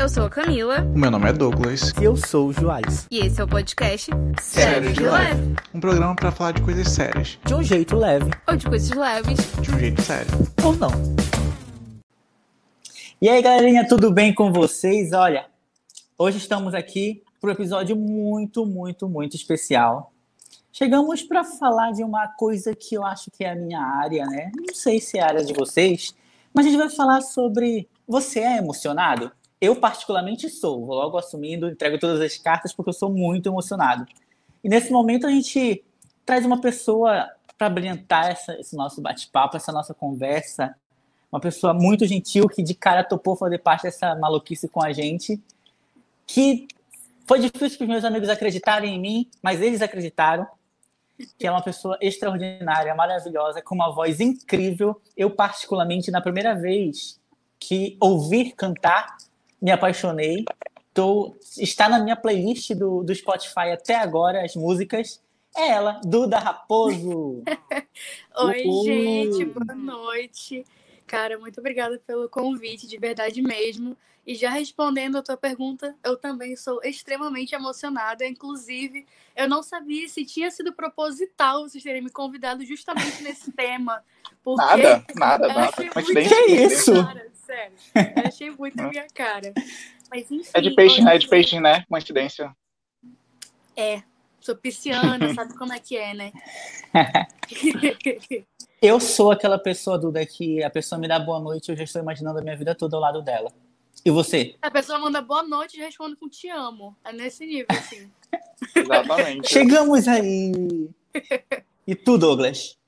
Eu sou a Camila. O meu nome é Douglas. E eu sou o Joás. E esse é o podcast Sério de Leve. Um programa para falar de coisas sérias. De um jeito leve. Ou de coisas leves. De um jeito sério. Ou não. E aí, galerinha, tudo bem com vocês? Olha, hoje estamos aqui para um episódio muito, muito, muito especial. Chegamos para falar de uma coisa que eu acho que é a minha área, né? Não sei se é a área de vocês, mas a gente vai falar sobre você é emocionado? Eu, particularmente, sou. Vou logo assumindo, entrego todas as cartas porque eu sou muito emocionado. E nesse momento a gente traz uma pessoa para brilhantar essa, esse nosso bate-papo, essa nossa conversa. Uma pessoa muito gentil que de cara topou fazer parte dessa maluquice com a gente. Que foi difícil para os meus amigos acreditarem em mim, mas eles acreditaram. Que é uma pessoa extraordinária, maravilhosa, com uma voz incrível. Eu, particularmente, na primeira vez que ouvir cantar, me apaixonei. Tô, está na minha playlist do, do Spotify até agora, as músicas. É ela, Duda Raposo. Oi, Uhul. gente, boa noite. Cara, muito obrigada pelo convite, de verdade mesmo. E já respondendo a tua pergunta, eu também sou extremamente emocionada. Inclusive, eu não sabia se tinha sido proposital vocês terem me convidado justamente nesse tema. Porque nada, nada, nada. Mas que é isso? Cara, sério. Eu achei muito a minha cara. Mas enfim. É de peixe, né? É de peixe, né? Coincidência. É. Sou pisciana, sabe como é que é, né? eu sou aquela pessoa, Duda, que a pessoa me dá boa noite e eu já estou imaginando a minha vida toda ao lado dela. E você? A pessoa manda boa noite e responde com te amo. É nesse nível, assim. Exatamente. Chegamos aí. E tu, Douglas?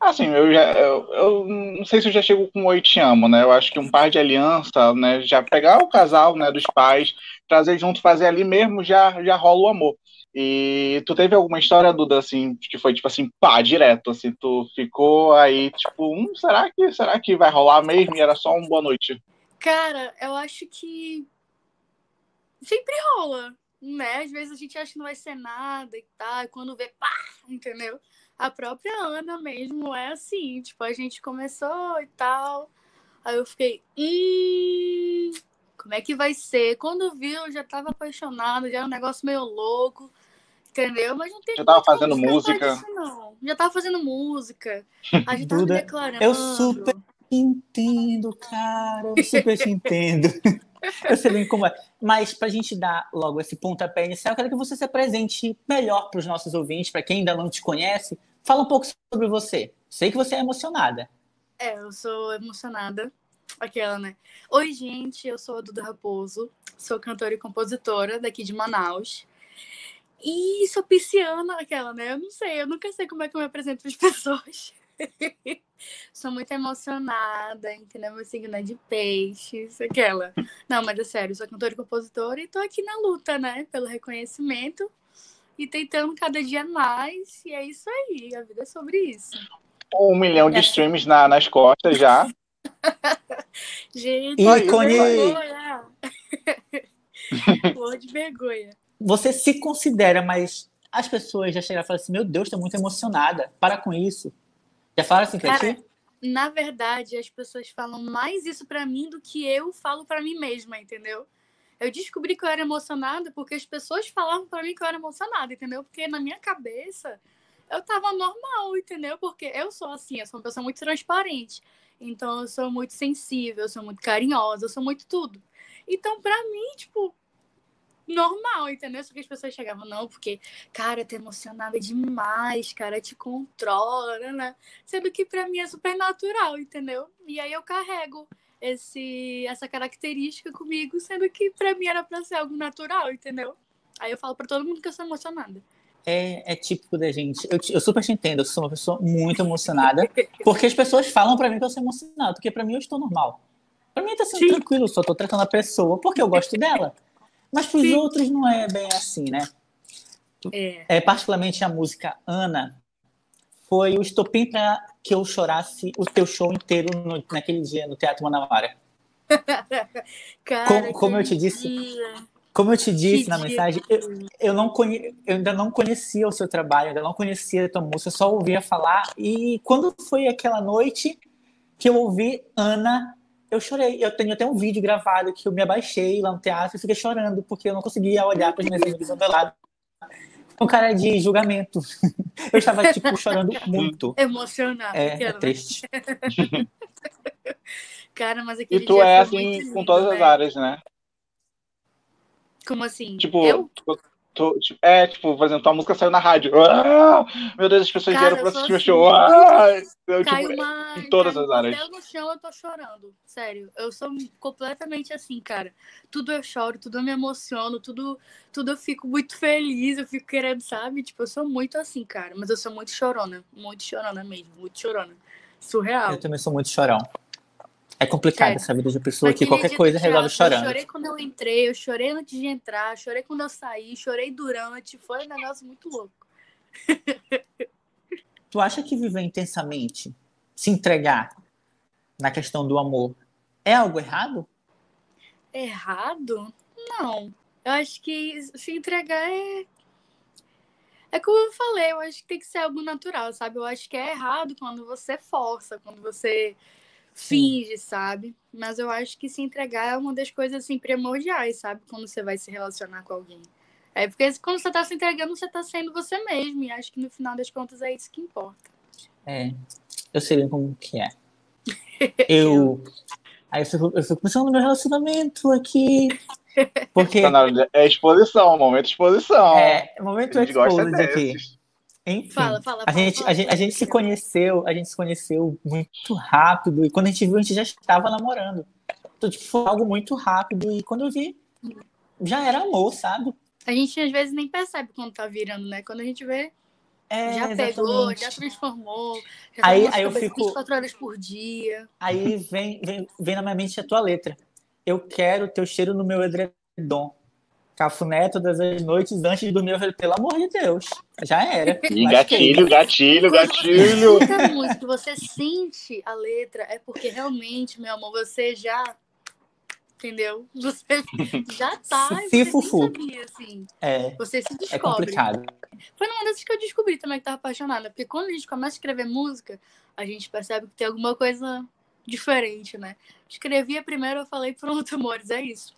Assim, eu já eu, eu, não sei se eu já chego com oi te amo, né? Eu acho que um par de aliança, né? Já pegar o casal, né, dos pais, trazer junto, fazer ali mesmo, já já rola o amor. E tu teve alguma história, Duda, assim, que foi tipo assim, pá, direto, assim, tu ficou aí, tipo, hum, será que será que vai rolar mesmo? E era só um boa noite. Cara, eu acho que sempre rola, né? Às vezes a gente acha que não vai ser nada e tal, e quando vê, pá, entendeu? A própria Ana mesmo é assim, tipo, a gente começou e tal. Aí eu fiquei, hum, como é que vai ser? Quando viu, eu já tava apaixonada, já era um negócio meio louco, entendeu? Mas não tem Já tava fazendo música. Disso, não. Já tava fazendo música. A gente tava Duda, declarando. Eu super entendo, cara. Eu super te entendo. Eu sei bem como é. Mas para a gente dar logo esse pontapé inicial, eu quero que você se apresente melhor para os nossos ouvintes, para quem ainda não te conhece. Fala um pouco sobre você. Sei que você é emocionada. É, eu sou emocionada. Aquela, né? Oi, gente, eu sou a Duda Raposo, sou cantora e compositora daqui de Manaus. E sou pisciana, aquela, né? Eu não sei, eu nunca sei como é que eu me apresento para as pessoas. Sou muito emocionada, entendeu? Meu signo é de peixes, aquela. Não, mas é sério, sou cantora e compositora e tô aqui na luta, né? Pelo reconhecimento e tentando cada dia mais. E é isso aí, a vida é sobre isso. Um milhão de é. streams na, nas costas já. Gente, ícone! Flor de vergonha. Você se considera, mas as pessoas já chegaram e falaram assim: Meu Deus, tô muito emocionada, para com isso. Já falaram assim pra ti? Na verdade, as pessoas falam mais isso para mim do que eu falo para mim mesma, entendeu? Eu descobri que eu era emocionada porque as pessoas falavam para mim que eu era emocionada, entendeu? Porque na minha cabeça eu tava normal, entendeu? Porque eu sou assim, eu sou uma pessoa muito transparente. Então eu sou muito sensível, eu sou muito carinhosa, eu sou muito tudo. Então, para mim, tipo, normal, entendeu? Só que as pessoas chegavam, não, porque, cara, tá emocionada demais, cara, te controla, né, né? Sendo que pra mim é super natural, entendeu? E aí eu carrego esse, essa característica comigo, sendo que pra mim era pra ser algo natural, entendeu? Aí eu falo pra todo mundo que eu sou emocionada. É, é típico da gente. Eu, eu, super te entendo, eu sou uma pessoa muito emocionada, porque as pessoas falam pra mim que eu sou emocionada, porque pra mim eu estou normal. Pra mim tá sendo Sim. tranquilo, só tô tratando a pessoa porque eu gosto dela. Mas para os outros não é bem assim, né? É. é. Particularmente a música Ana foi o estopim para que eu chorasse o teu show inteiro no, naquele dia no Teatro Manauara. Cara, como, como eu te disse, como eu te disse que na dia. mensagem, eu, eu, não conhe, eu ainda não conhecia o seu trabalho, ainda não conhecia a tua música, só ouvia falar. E quando foi aquela noite que eu ouvi Ana eu chorei. Eu tenho até um vídeo gravado que eu me abaixei lá no teatro e fiquei chorando, porque eu não conseguia olhar para os meus amigos do lado. Com cara de julgamento. Eu estava, tipo, chorando muito. Emocionado. É, é triste. Cara, mas aquele E tu dia é assim lindo, com todas as velho. áreas, né? Como assim? Tipo, eu? Tu- tipo, é, tipo, por exemplo, tua música saiu na rádio. Ah! Meu Deus, as pessoas Cara, vieram pra eu assistir o assim. show. Ah! Eu, tipo, Caiu uma. em todas as áreas. papel no chão, eu tô chorando. Sério. Eu sou completamente assim, cara. Tudo eu choro, tudo eu me emociono, tudo, tudo eu fico muito feliz, eu fico querendo, sabe? Tipo, eu sou muito assim, cara. Mas eu sou muito chorona. Muito chorona mesmo. Muito chorona. Surreal. Eu também sou muito chorão. É complicado Sério. essa vida de pessoa que Naquele qualquer dia do coisa resolve chorando. Eu chorei quando eu entrei, eu chorei antes de entrar, chorei quando eu saí, chorei durante. Foi um negócio muito louco. Tu acha que viver intensamente, se entregar na questão do amor, é algo errado? Errado? Não. Eu acho que se entregar é. É como eu falei, eu acho que tem que ser algo natural, sabe? Eu acho que é errado quando você força, quando você finge, sabe? Mas eu acho que se entregar é uma das coisas assim primordiais, sabe? Quando você vai se relacionar com alguém. É porque quando você tá se entregando, você tá sendo você mesmo. E acho que no final das contas é isso que importa. É, eu sei bem como que é. Eu. Aí eu fico, eu fico pensando no meu relacionamento aqui. Porque de- É exposição, momento de exposição. é momento gosta exposed aqui. Enfim, Fala, fala, a fala, gente, fala, a, gente, a gente se conheceu, a gente se conheceu muito rápido. E quando a gente viu, a gente já estava namorando. Então, tipo, foi algo muito rápido. E quando eu vi, já era amor, sabe? A gente às vezes nem percebe quando tá virando, né? Quando a gente vê, É, já pegou, exatamente. já transformou. Já Aí- aí eu fico- 24 horas por dia. Aí vem, vem, vem na minha mente a tua letra. Eu quero teu cheiro no meu edredom. Cafuné todas as noites antes de dormir. Eu falei, pelo amor de Deus. Já era. Lasquei. gatilho, gatilho, Quando gatilho. a música, você sente a letra, é porque realmente, meu amor, você já. Entendeu? Você já tá. e Se você fufu. sabia, assim. É, Você se é descobre. complicado. Foi numa dessas que eu descobri também que tava apaixonada. Porque quando a gente começa a escrever música, a gente percebe que tem alguma coisa diferente, né? Escrevi a primeira, eu falei, pronto, amores, é isso.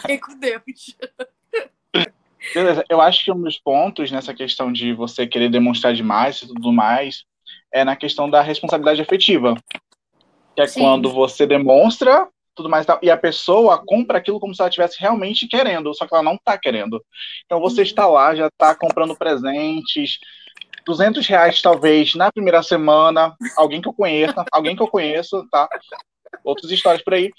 Fiquei com Deus. Beleza, eu acho que um dos pontos nessa questão de você querer demonstrar demais e tudo mais é na questão da responsabilidade afetiva. Que é Sim. quando você demonstra tudo mais e tal, e a pessoa compra aquilo como se ela estivesse realmente querendo, só que ela não está querendo. Então você Uhum. está lá, já está comprando presentes, 200 reais talvez na primeira semana, alguém que eu conheça, alguém que eu conheço, tá? Outras histórias por aí.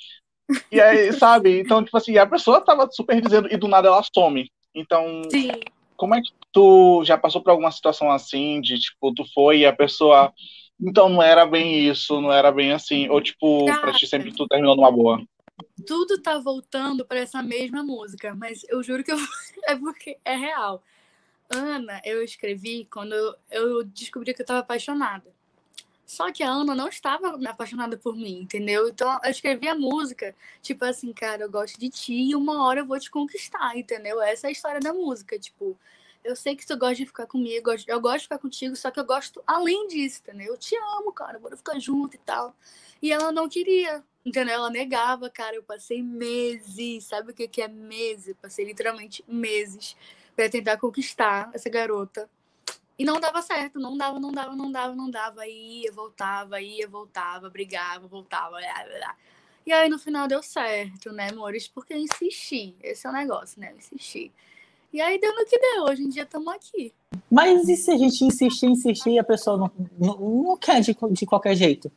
E aí, sabe? Então, tipo assim, a pessoa tava super dizendo e do nada ela some. Então, Sim. como é que tu já passou por alguma situação assim, de tipo, tu foi e a pessoa. Então não era bem isso, não era bem assim. Ou tipo, pra ti sempre tu terminou numa boa. tudo tá voltando para essa mesma música, mas eu juro que eu... é porque é real. Ana, eu escrevi quando eu, descobri que eu estava apaixonada. Só que a Ana não estava apaixonada por mim, entendeu? Então eu escrevi a música, tipo assim, cara, eu gosto de ti e uma hora eu vou te conquistar, entendeu? Essa é a história da música, tipo, eu sei que tu gosta de ficar comigo, eu gosto- de ficar contigo, só que eu gosto além disso, entendeu? Eu te amo, cara, bora ficar junto e tal. E ela não queria, entendeu? Ela negava, cara. Eu passei meses, sabe o que é meses? Passei literalmente meses pra tentar conquistar essa garota. E não dava certo, não dava, não dava, não dava, não dava. Aí ia, voltava, ia, voltava, brigava, voltava. Blá, blá. E aí no final deu certo, né, amores? Porque eu insisti. Esse é o negócio, né? Eu insisti. E aí deu no que deu. Hoje em dia estamos aqui. Mas e se a gente insistir, insistir e a pessoa não, não, não quer de, de qualquer jeito?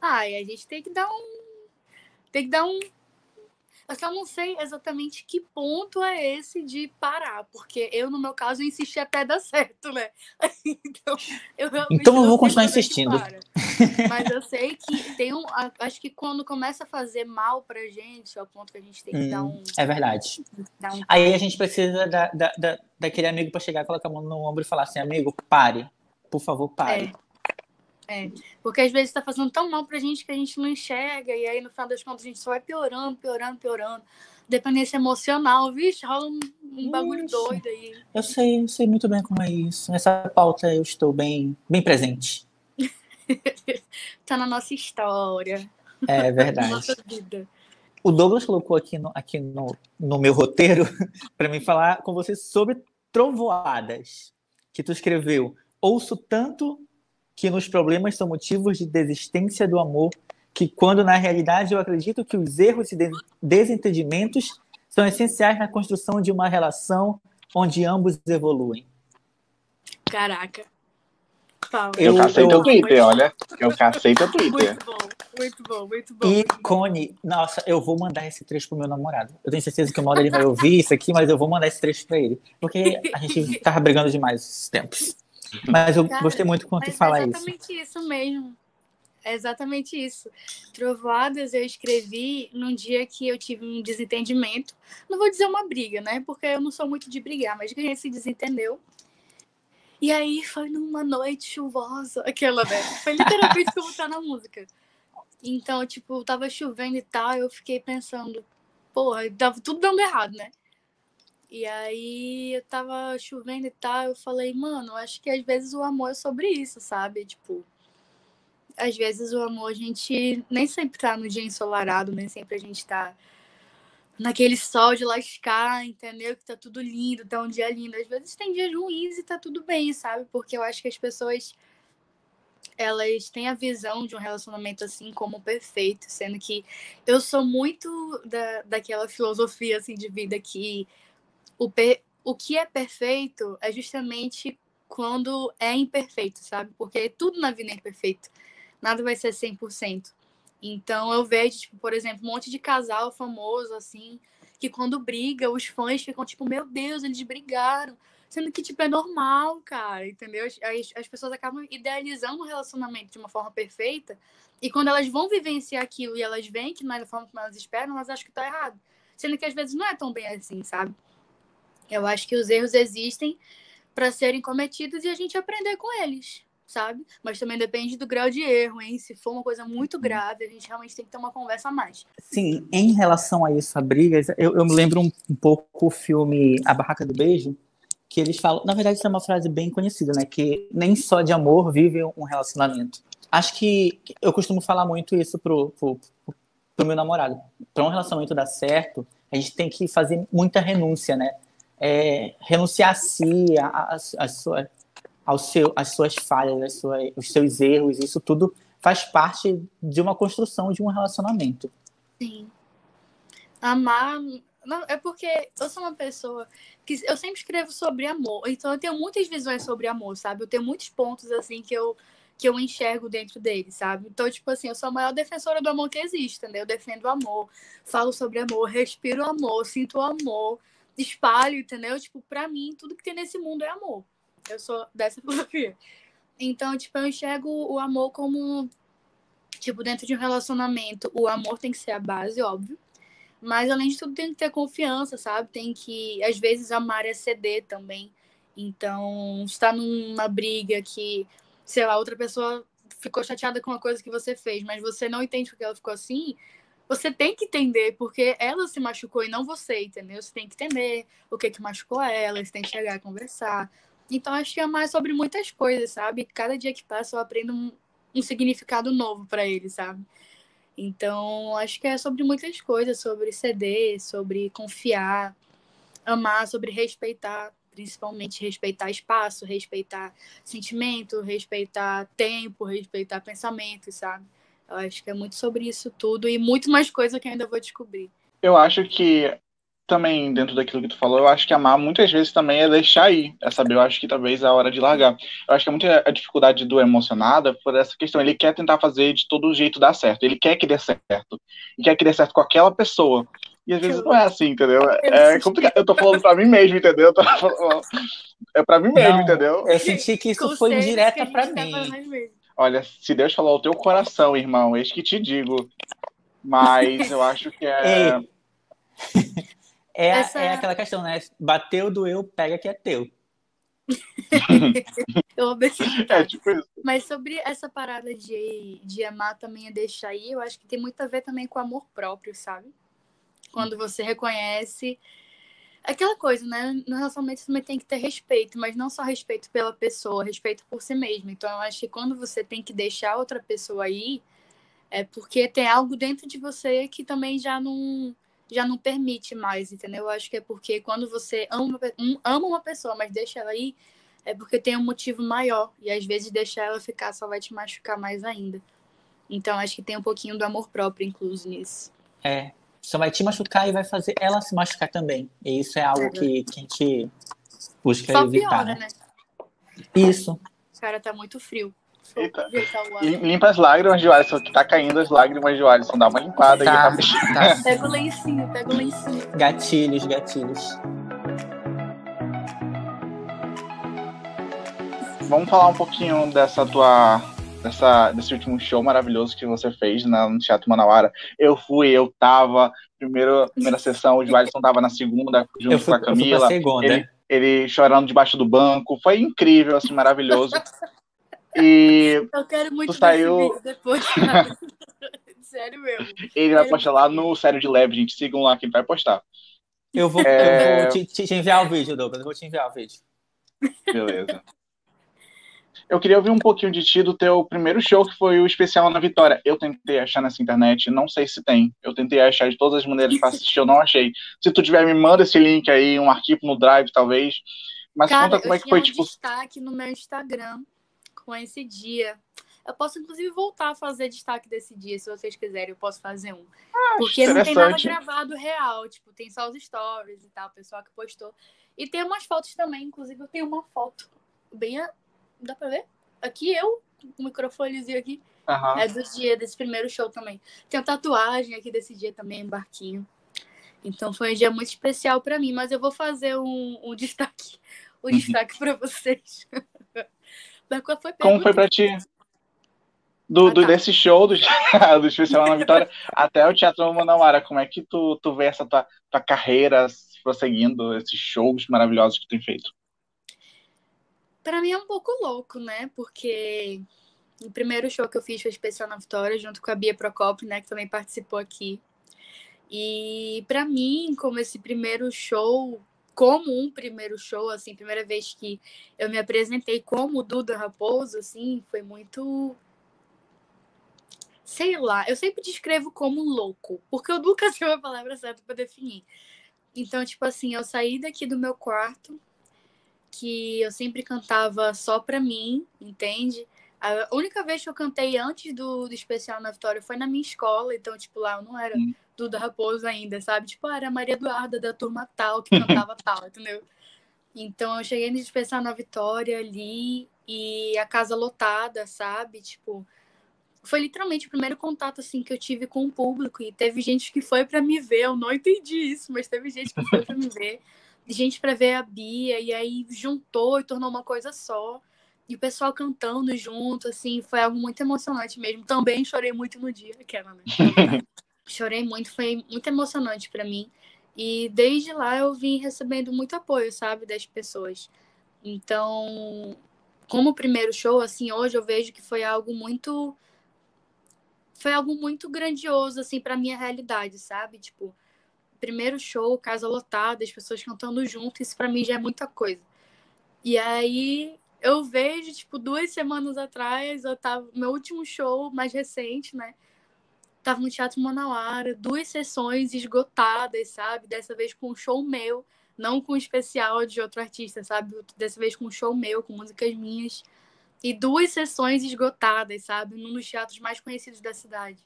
Ai, a gente tem que dar um. Tem que dar um. Eu só não sei exatamente que ponto é esse de parar, porque eu, no meu caso, insisti até dar certo, né? Então, eu Então eu vou continuar é insistindo. para. Mas eu sei que tem um. Acho que quando começa a fazer mal pra gente, é o ponto que a gente tem que dar Hum, um. é verdade. Dar um Aí a gente precisa da, da, da- daquele amigo para chegar, colocar a mão no ombro e falar assim, amigo, pare. Por favor, pare. É. Porque às vezes tá fazendo tão mal pra gente que a gente não enxerga, e aí no final das contas a gente só vai piorando, piorando, piorando. Dependência emocional, vixe, rola um, um bagulho Ixi. doido aí. Eu sei, eu sei muito bem como é isso. Nessa pauta eu estou bem, bem presente. Tá na nossa história. É verdade. Nossa vida. O Douglas colocou aqui no, aqui no, no meu roteiro para mim falar com você sobre trovoadas que tu escreveu. Ouço tanto que nos problemas são motivos de desistência do amor, que quando na realidade eu acredito que os erros e desentendimentos são essenciais na construção de uma relação onde ambos evoluem. Caraca. Eu, eu cacei teu Twitter, olha. Eu cacei teu Twitter. Muito bom, muito bom, muito bom. Icone. Nossa, eu vou mandar esse trecho pro meu namorado. Eu tenho certeza que o modo ele vai ouvir isso aqui, mas eu vou mandar esse trecho pra ele. Porque a gente tava brigando demais esses tempos. Mas eu Cara, gostei muito quando tu fala isso. É exatamente isso. isso mesmo. É exatamente isso. Trovoadas eu escrevi num dia que eu tive um desentendimento. Não vou dizer uma briga, né? Porque eu não sou muito de brigar, mas que a gente se desentendeu. E aí foi numa noite chuvosa, aquela, né? Foi literalmente como tá na música. Então, tipo, tava chovendo e tal, eu fiquei pensando, porra, tava tudo dando errado, né? E aí eu tava chovendo e tal, eu falei, mano, acho que às vezes o amor é sobre isso, sabe? Tipo, às vezes o amor a gente nem sempre tá no dia ensolarado, nem sempre a gente tá naquele sol de lascar, entendeu? Que tá tudo lindo, tá um dia lindo. Às vezes tem dias ruins e tá tudo bem, sabe? Porque eu acho que as pessoas elas têm a visão de um relacionamento assim como perfeito, sendo que eu sou muito da, daquela filosofia assim de vida que o, per, o que é perfeito é justamente quando é imperfeito, sabe? Porque tudo na vida é imperfeito. Nada vai ser 100%. Então eu vejo, tipo, por exemplo, um monte de casal famoso, assim, que quando briga, os fãs ficam tipo, meu Deus, eles brigaram. Sendo que, tipo, é normal, cara, entendeu? As, as pessoas acabam idealizando o relacionamento de uma forma perfeita. E quando elas vão vivenciar aquilo e elas veem que não é da forma como elas esperam, elas acham que tá errado. Sendo que às vezes não é tão bem assim, sabe? Eu acho que os erros existem para serem cometidos e a gente aprender com eles sabe? Mas também depende do grau de erro, hein? Se for uma coisa muito uhum. grave, a gente realmente tem que ter uma conversa a mais. Sim, em relação a isso, a brigas, eu, eu me lembro um, um pouco o filme A Barraca do Beijo, que eles falam, na verdade, isso é uma frase bem conhecida, né? Que nem só de amor vive um relacionamento. Acho que eu costumo falar muito isso pro, pro, pro meu namorado. Para um relacionamento dar certo, a gente tem que fazer muita renúncia, né? É, renunciar a si, a, a, a sua, ao seu, as suas falhas, as os seus erros, isso tudo faz parte de uma construção de um relacionamento. Sim. Amar. Não, é porque eu sou uma pessoa que eu sempre escrevo sobre amor, então eu tenho muitas visões sobre amor, sabe? Eu tenho muitos pontos assim que eu que eu enxergo dentro dele, sabe? Então, tipo assim, eu sou a maior defensora do amor que existe, né? Eu defendo o amor, falo sobre amor, respiro o amor, sinto o amor, espalho, entendeu? Tipo, pra mim, tudo que tem nesse mundo é amor. Eu sou dessa filosofia. Então, tipo, eu enxergo o amor como. Tipo, dentro de um relacionamento, o amor tem que ser a base, óbvio. Mas, além de tudo, tem que ter confiança, sabe? Tem que, às vezes, amar é ceder também. Então, está numa briga que, sei lá, outra pessoa ficou chateada com uma coisa que você fez, mas você não entende porque ela ficou assim, você tem que entender porque ela se machucou e não você, entendeu? Você tem que entender o que que machucou ela, você tem que chegar a conversar. Então, acho que é mais sobre muitas coisas, sabe? Cada dia que passa eu aprendo um, um significado novo para ele, sabe? Então, acho que é sobre muitas coisas, sobre ceder, sobre confiar, amar, sobre respeitar, principalmente respeitar espaço, respeitar sentimento, respeitar tempo, respeitar pensamentos, sabe? Eu acho que é muito sobre isso tudo e muito mais coisa que ainda vou descobrir. Eu acho que também, dentro daquilo que tu falou, eu acho que amar muitas vezes também é deixar ir, é saber, eu acho que talvez é a hora de largar. Eu acho que é muita a dificuldade do emocionada por essa questão, ele quer tentar fazer de todo jeito dar certo, ele quer que dê certo, ele quer que dê certo com aquela pessoa, e às vezes não é assim, entendeu? É, é complicado, eu tô falando pra mim mesmo, entendeu? É pra mim mesmo, não, entendeu? Eu senti que isso foi direta pra mim. Olha, se Deus falou ao teu coração, irmão, eis que te digo, mas eu acho que é... É, Essa... é aquela questão, né? Bateu, doeu, pega que é teu. eu. É, tipo isso. Mas sobre essa parada de, de amar também é deixar aí, eu acho que tem muito a ver também com amor próprio, sabe? Quando você reconhece. Aquela coisa, né? No relacionamento também tem que ter respeito, mas não só respeito pela pessoa, respeito por si mesmo. Então eu acho que quando você tem que deixar outra pessoa aí, É porque tem algo dentro de você que também já não já não permite mais, entendeu? Eu acho que é porque quando você ama, ama uma pessoa, mas deixa ela ir, é porque tem um motivo maior. E às vezes deixar ela ficar só vai te machucar mais ainda. Então acho que tem um pouquinho do amor próprio incluso nisso. É, só vai te machucar e vai fazer ela se machucar também. E isso é algo que, que a gente busca só evitar. Piora, né? né? Isso. O cara tá muito frio. Eita. Limpa as lágrimas de Alisson, que tá caindo as lágrimas de Alisson. Dá uma limpada tá, aí. Tá. Pega o lencinho, pega o lencinho. Gatilhos, gatilhos. Vamos falar um pouquinho dessa tua. Dessa, desse último show maravilhoso que você fez né, no Teatro Manauara. Eu fui, eu tava. Primeiro, primeira sessão, o Alisson tava na segunda, junto fui, com a Camila. Ele, ele chorando debaixo do banco. Foi incrível, assim, maravilhoso. E eu quero muito tu saiu... depois. Sério mesmo. Ele vai postar lá no Sério de Leve, gente. Sigam lá que ele vai postar. Eu vou, é... eu vou te, te, enviar o vídeo, Douglas. Eu vou te enviar o vídeo. Beleza. Eu queria ouvir um pouquinho de ti do teu primeiro show, que foi o especial na Vitória. Eu tentei achar nessa internet, não sei se tem. Eu tentei achar de todas as maneiras para assistir, eu não achei. Se tu tiver, me manda esse link aí, um arquivo no Drive, talvez. Mas Cara, conta como é que foi, um tipo. destaque no meu Instagram com esse dia. Eu posso, inclusive, voltar a fazer destaque desse dia, se vocês quiserem, eu posso fazer um. Ah, Porque não tem nada gravado real, tipo, tem só os stories e tal, o pessoal que postou. E tem umas fotos também, inclusive eu tenho uma foto bem. A... Dá pra ver? Aqui eu, com o microfonezinho aqui. Uhum. É do dia, desse primeiro show também. Tem uma tatuagem aqui desse dia também, barquinho. Então foi um dia muito especial para mim, mas eu vou fazer um, um destaque, um uhum. destaque para vocês. qual foi Como foi pra ti? Do, ah, do, tá. desse show do, do Especial na Vitória até o Teatro Manauara, como é que tu, tu vê essa tua, tua carreira prosseguindo, esses shows maravilhosos que tu tem feito? Para mim é um pouco louco, né? Porque o primeiro show que eu fiz foi Especial na Vitória, junto com a Bia Procopio, né? Que também participou aqui. E para mim, como esse primeiro show como um primeiro show, assim, primeira vez que eu me apresentei como Duda Raposo, assim, foi muito sei lá, eu sempre descrevo como louco, porque eu nunca sei a palavra certa para definir. Então, tipo assim, eu saí daqui do meu quarto, que eu sempre cantava só pra mim, entende? A única vez que eu cantei antes do, do especial na Vitória foi na minha escola, então, tipo, lá eu não era. Duda Raposo ainda, sabe? Tipo, ah, era a Maria Eduarda da turma tal, que cantava tal, entendeu? Então eu cheguei no especial na Vitória ali e a casa lotada, sabe? Tipo, foi literalmente o primeiro contato assim que eu tive com o público e teve gente que foi para me ver, eu não entendi isso, mas teve gente que foi para me ver, gente para ver a Bia e aí juntou e tornou uma coisa só. E o pessoal cantando junto, assim, foi algo muito emocionante mesmo. Também chorei muito no dia, aquela, né? Chorei muito, foi muito emocionante para mim. E desde lá eu vim recebendo muito apoio, sabe, das pessoas. Então, como primeiro show, assim, hoje eu vejo que foi algo muito foi algo muito grandioso assim para minha realidade, sabe? Tipo, primeiro show, casa lotada, as pessoas cantando junto, isso para mim já é muita coisa. E aí eu vejo, tipo, duas semanas atrás, eu tava meu último show mais recente, né? Tava no Teatro Manauara, duas sessões esgotadas, sabe? Dessa vez com um show meu, não com um especial de outro artista, sabe? Dessa vez com um show meu, com músicas minhas. E duas sessões esgotadas, sabe? Num dos teatros mais conhecidos da cidade.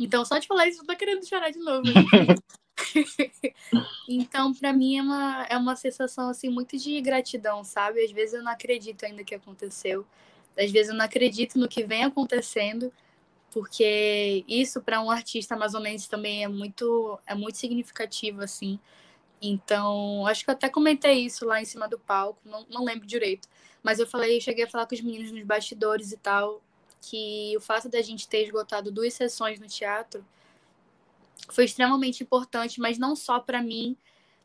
Então, só de falar isso, eu tô querendo chorar de novo. então, para mim é uma, é uma sensação assim muito de gratidão, sabe? Às vezes eu não acredito ainda que aconteceu. Às vezes eu não acredito no que vem acontecendo porque isso para um artista amazonense também é muito é muito significativo assim. Então, acho que eu até comentei isso lá em cima do palco, não, não lembro direito, mas eu falei, cheguei a falar com os meninos nos bastidores e tal, que o fato da gente ter esgotado duas sessões no teatro foi extremamente importante, mas não só para mim,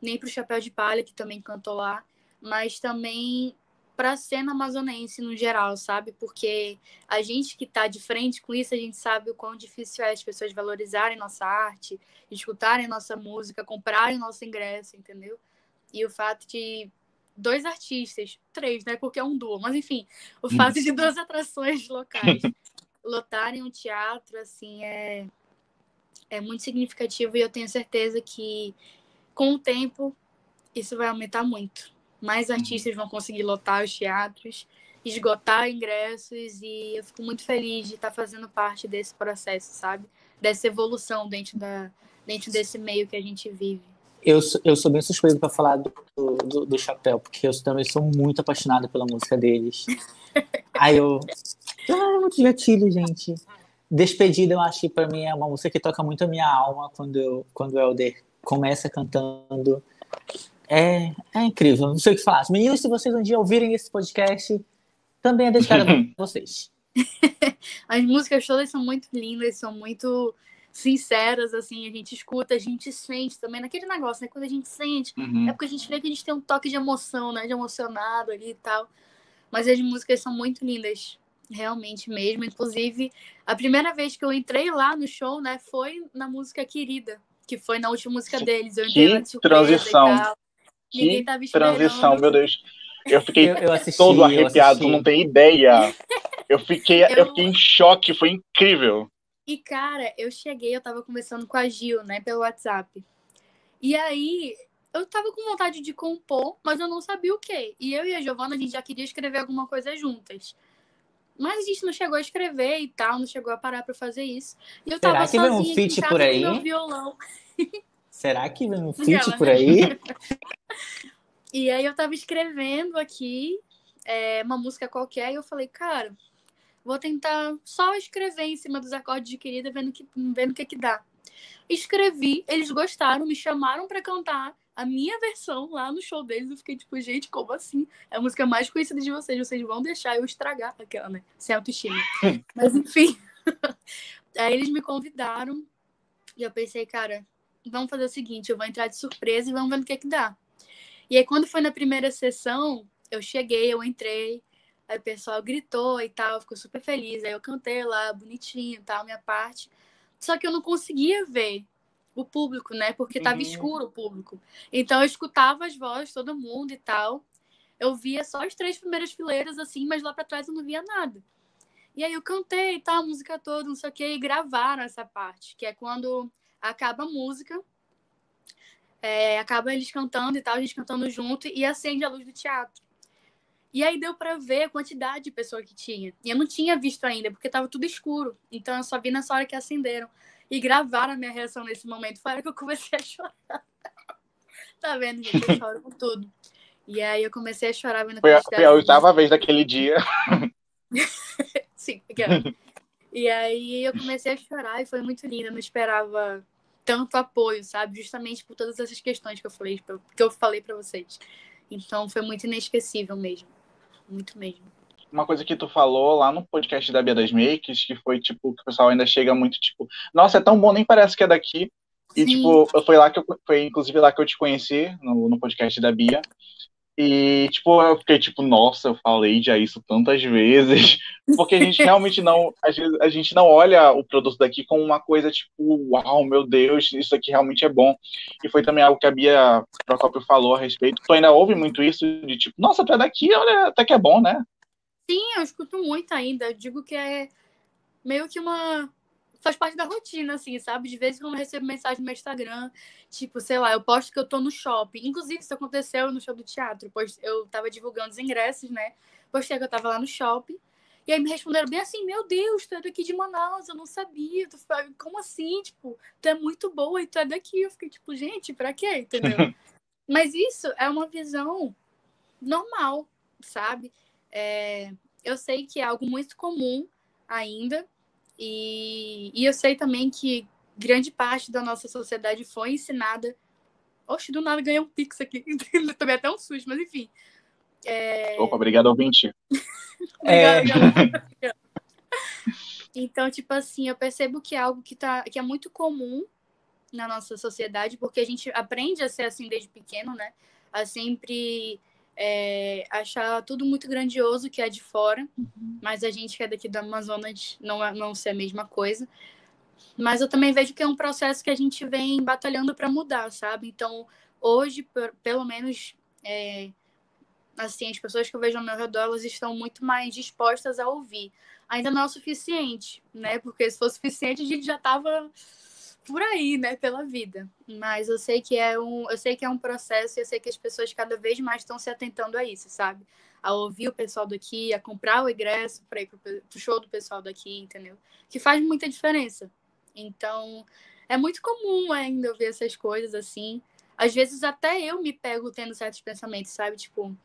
nem para o Chapéu de Palha, que também cantou lá, mas também para a cena amazonense no geral, sabe? Porque a gente que está de frente com isso, a gente sabe o quão difícil é as pessoas valorizarem nossa arte, escutarem nossa música, comprarem nosso ingresso, entendeu? E o fato de dois artistas, três, né? Porque é um duo, mas enfim, o fato de duas atrações locais lotarem um teatro, assim, é, é muito significativo e eu tenho certeza que com o tempo isso vai aumentar muito. Mais uhum. artistas vão conseguir lotar os teatros, esgotar ingressos e eu fico muito feliz de estar fazendo parte desse processo, sabe? Dessa evolução dentro, da, dentro desse meio que a gente vive. Eu, eu sou bem suspeito para falar do, do, do, Chapéu, porque eu também sou muito apaixonada pela música deles. Aí eu. Ah, muito gatilho, gente. Despedida, eu acho que para mim é uma música que toca muito a minha alma quando, eu, quando o Helder começa cantando. É, é incrível, não sei o que falar. Meninos, se vocês um dia ouvirem esse podcast, também é dedicado a vocês. As músicas todas são muito lindas, são muito sinceras, assim, a gente escuta, a gente sente também, naquele negócio, né? Quando a gente sente, uhum. é porque a gente vê que a gente tem um toque de emoção, né? De emocionado ali e tal. Mas as músicas são muito lindas, realmente mesmo. Inclusive, a primeira vez que eu entrei lá no show, né, foi na música Querida, que foi na última música deles. Eu entrei que transição. Que transição, meu Deus. Eu fiquei eu, eu assisti, todo arrepiado, não tem ideia. Eu fiquei, eu... eu fiquei em choque, foi incrível. E, cara, eu cheguei, eu tava conversando com a Gil, né, pelo WhatsApp. E aí, eu tava com vontade de compor, mas eu não sabia o quê. E eu e a Giovana, a gente já queria escrever alguma coisa juntas. Mas a gente não chegou a escrever e tal, não chegou a parar pra fazer isso. E eu Será tava que vem um feat por aí? meu violão. Será que vem um feat por aí? e aí eu tava escrevendo aqui é, uma música qualquer e eu falei, cara, Vou tentar só escrever em cima dos acordes de querida, vendo que vendo o que que dá. Escrevi, eles gostaram, me chamaram para cantar a minha versão lá no show deles. Eu fiquei tipo, gente, como assim? É a música mais conhecida de vocês, vocês vão deixar eu estragar aquela, né? Sem autoestima. Mas enfim. Aí eles me convidaram e eu pensei, cara, vamos fazer o seguinte, eu vou entrar de surpresa e vamos ver o que que dá. E aí quando foi na primeira sessão, eu cheguei, eu entrei, Aí o pessoal gritou e tal, ficou super feliz. Aí eu cantei lá, bonitinho e tal, minha parte. Só que eu não conseguia ver o público, né? Porque tava uhum. escuro o público. Então eu escutava as vozes, todo mundo e tal. Eu via só as três primeiras fileiras, assim, mas lá para trás eu não via nada. E aí eu cantei e tal, a música toda, não sei o que, e gravaram essa parte, que é quando acaba a música, é, acaba eles cantando e tal, a gente cantando junto, e acende a luz do teatro. E aí deu para ver a quantidade de pessoa que tinha. E eu não tinha visto ainda, porque estava tudo escuro. Então eu só vi nessa hora que acenderam. E gravaram a minha reação nesse momento. Foi a hora que eu comecei a chorar. tá vendo, gente? Eu choro com tudo. E aí eu comecei a chorar vendo Foi a, foi a oitava vez daquele dia. Sim, aquela. E aí eu comecei a chorar e foi muito lindo. Eu não esperava tanto apoio, sabe? Justamente por todas essas questões que eu falei, que eu falei para vocês. Então foi muito inesquecível mesmo muito mesmo. Uma coisa que tu falou lá no podcast da Bia das Makes, que foi, tipo, que o pessoal ainda chega muito, tipo, nossa, é tão bom, nem parece que é daqui. E, Sim. tipo, foi lá que eu, foi inclusive lá que eu te conheci, no, no podcast da Bia. E, tipo, eu fiquei tipo, nossa, eu falei já isso tantas vezes. Porque a gente realmente não, a gente não olha o produto daqui como uma coisa tipo, uau, meu Deus, isso aqui realmente é bom. E foi também algo que a Bia Procópio falou a respeito. Tu ainda ouve muito isso de tipo, nossa, tu é daqui, olha, até que é bom, né? Sim, eu escuto muito ainda. Eu digo que é meio que uma faz parte da rotina, assim, sabe? De vez em quando eu recebo mensagem no meu Instagram, tipo, sei lá, eu posto que eu tô no shopping. Inclusive, isso aconteceu no show do teatro, pois eu tava divulgando os ingressos, né? Postei que eu tava lá no shopping. E aí me responderam bem assim, meu Deus, tu é daqui de Manaus, eu não sabia. Tu, como assim? Tipo, tu é muito boa e tu é daqui. Eu fiquei tipo, gente, pra quê? Entendeu? Mas isso é uma visão normal, sabe? É, eu sei que é algo muito comum ainda, e, e eu sei também que grande parte da nossa sociedade foi ensinada. Oxe, do nada ganhei um pix aqui. Também até um susto, mas enfim. É... Opa, obrigado, ouvinte. obrigado, é... Então, tipo assim, eu percebo que é algo que, tá, que é muito comum na nossa sociedade, porque a gente aprende a ser assim desde pequeno, né? A sempre é, achar tudo muito grandioso que é de fora, uhum. mas a gente que é daqui do Amazonas não, é, não ser a mesma coisa. Mas eu também vejo que é um processo que a gente vem batalhando para mudar, sabe? Então, hoje, pelo menos, é, assim, as pessoas que eu vejo ao meu redor, elas estão muito mais dispostas a ouvir. ainda não é o suficiente, né? Porque se fosse suficiente, a gente já tava por aí, né, pela vida. Mas eu sei que é um, eu sei que é um processo e eu sei que as pessoas cada vez mais estão se atentando a isso, sabe? A ouvir o pessoal daqui, a comprar o ingresso para ir pro, pro show do pessoal daqui, entendeu? Que faz muita diferença. Então, é muito comum ainda ouvir essas coisas assim. Às vezes até eu me pego tendo certos pensamentos, sabe? Tipo,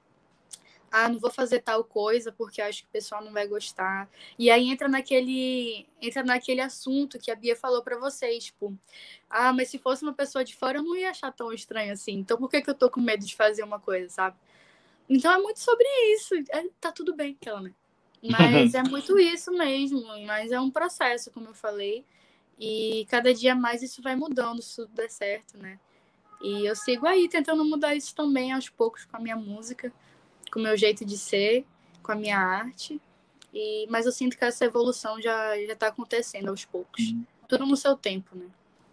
ah, não vou fazer tal coisa porque acho que o pessoal não vai gostar. E aí entra naquele, entra naquele assunto que a Bia falou para vocês, tipo, ah, mas se fosse uma pessoa de fora eu não ia achar tão estranho assim. Então por que que eu tô com medo de fazer uma coisa, sabe? Então é muito sobre isso. É, tá tudo bem, aquela, né? Mas é muito isso mesmo, mas é um processo, como eu falei. E cada dia mais isso vai mudando, se tudo der certo, né? E eu sigo aí tentando mudar isso também aos poucos com a minha música com o meu jeito de ser, com a minha arte. E, mas eu sinto que essa evolução já já está acontecendo aos poucos. Uhum. Tudo no seu tempo, né?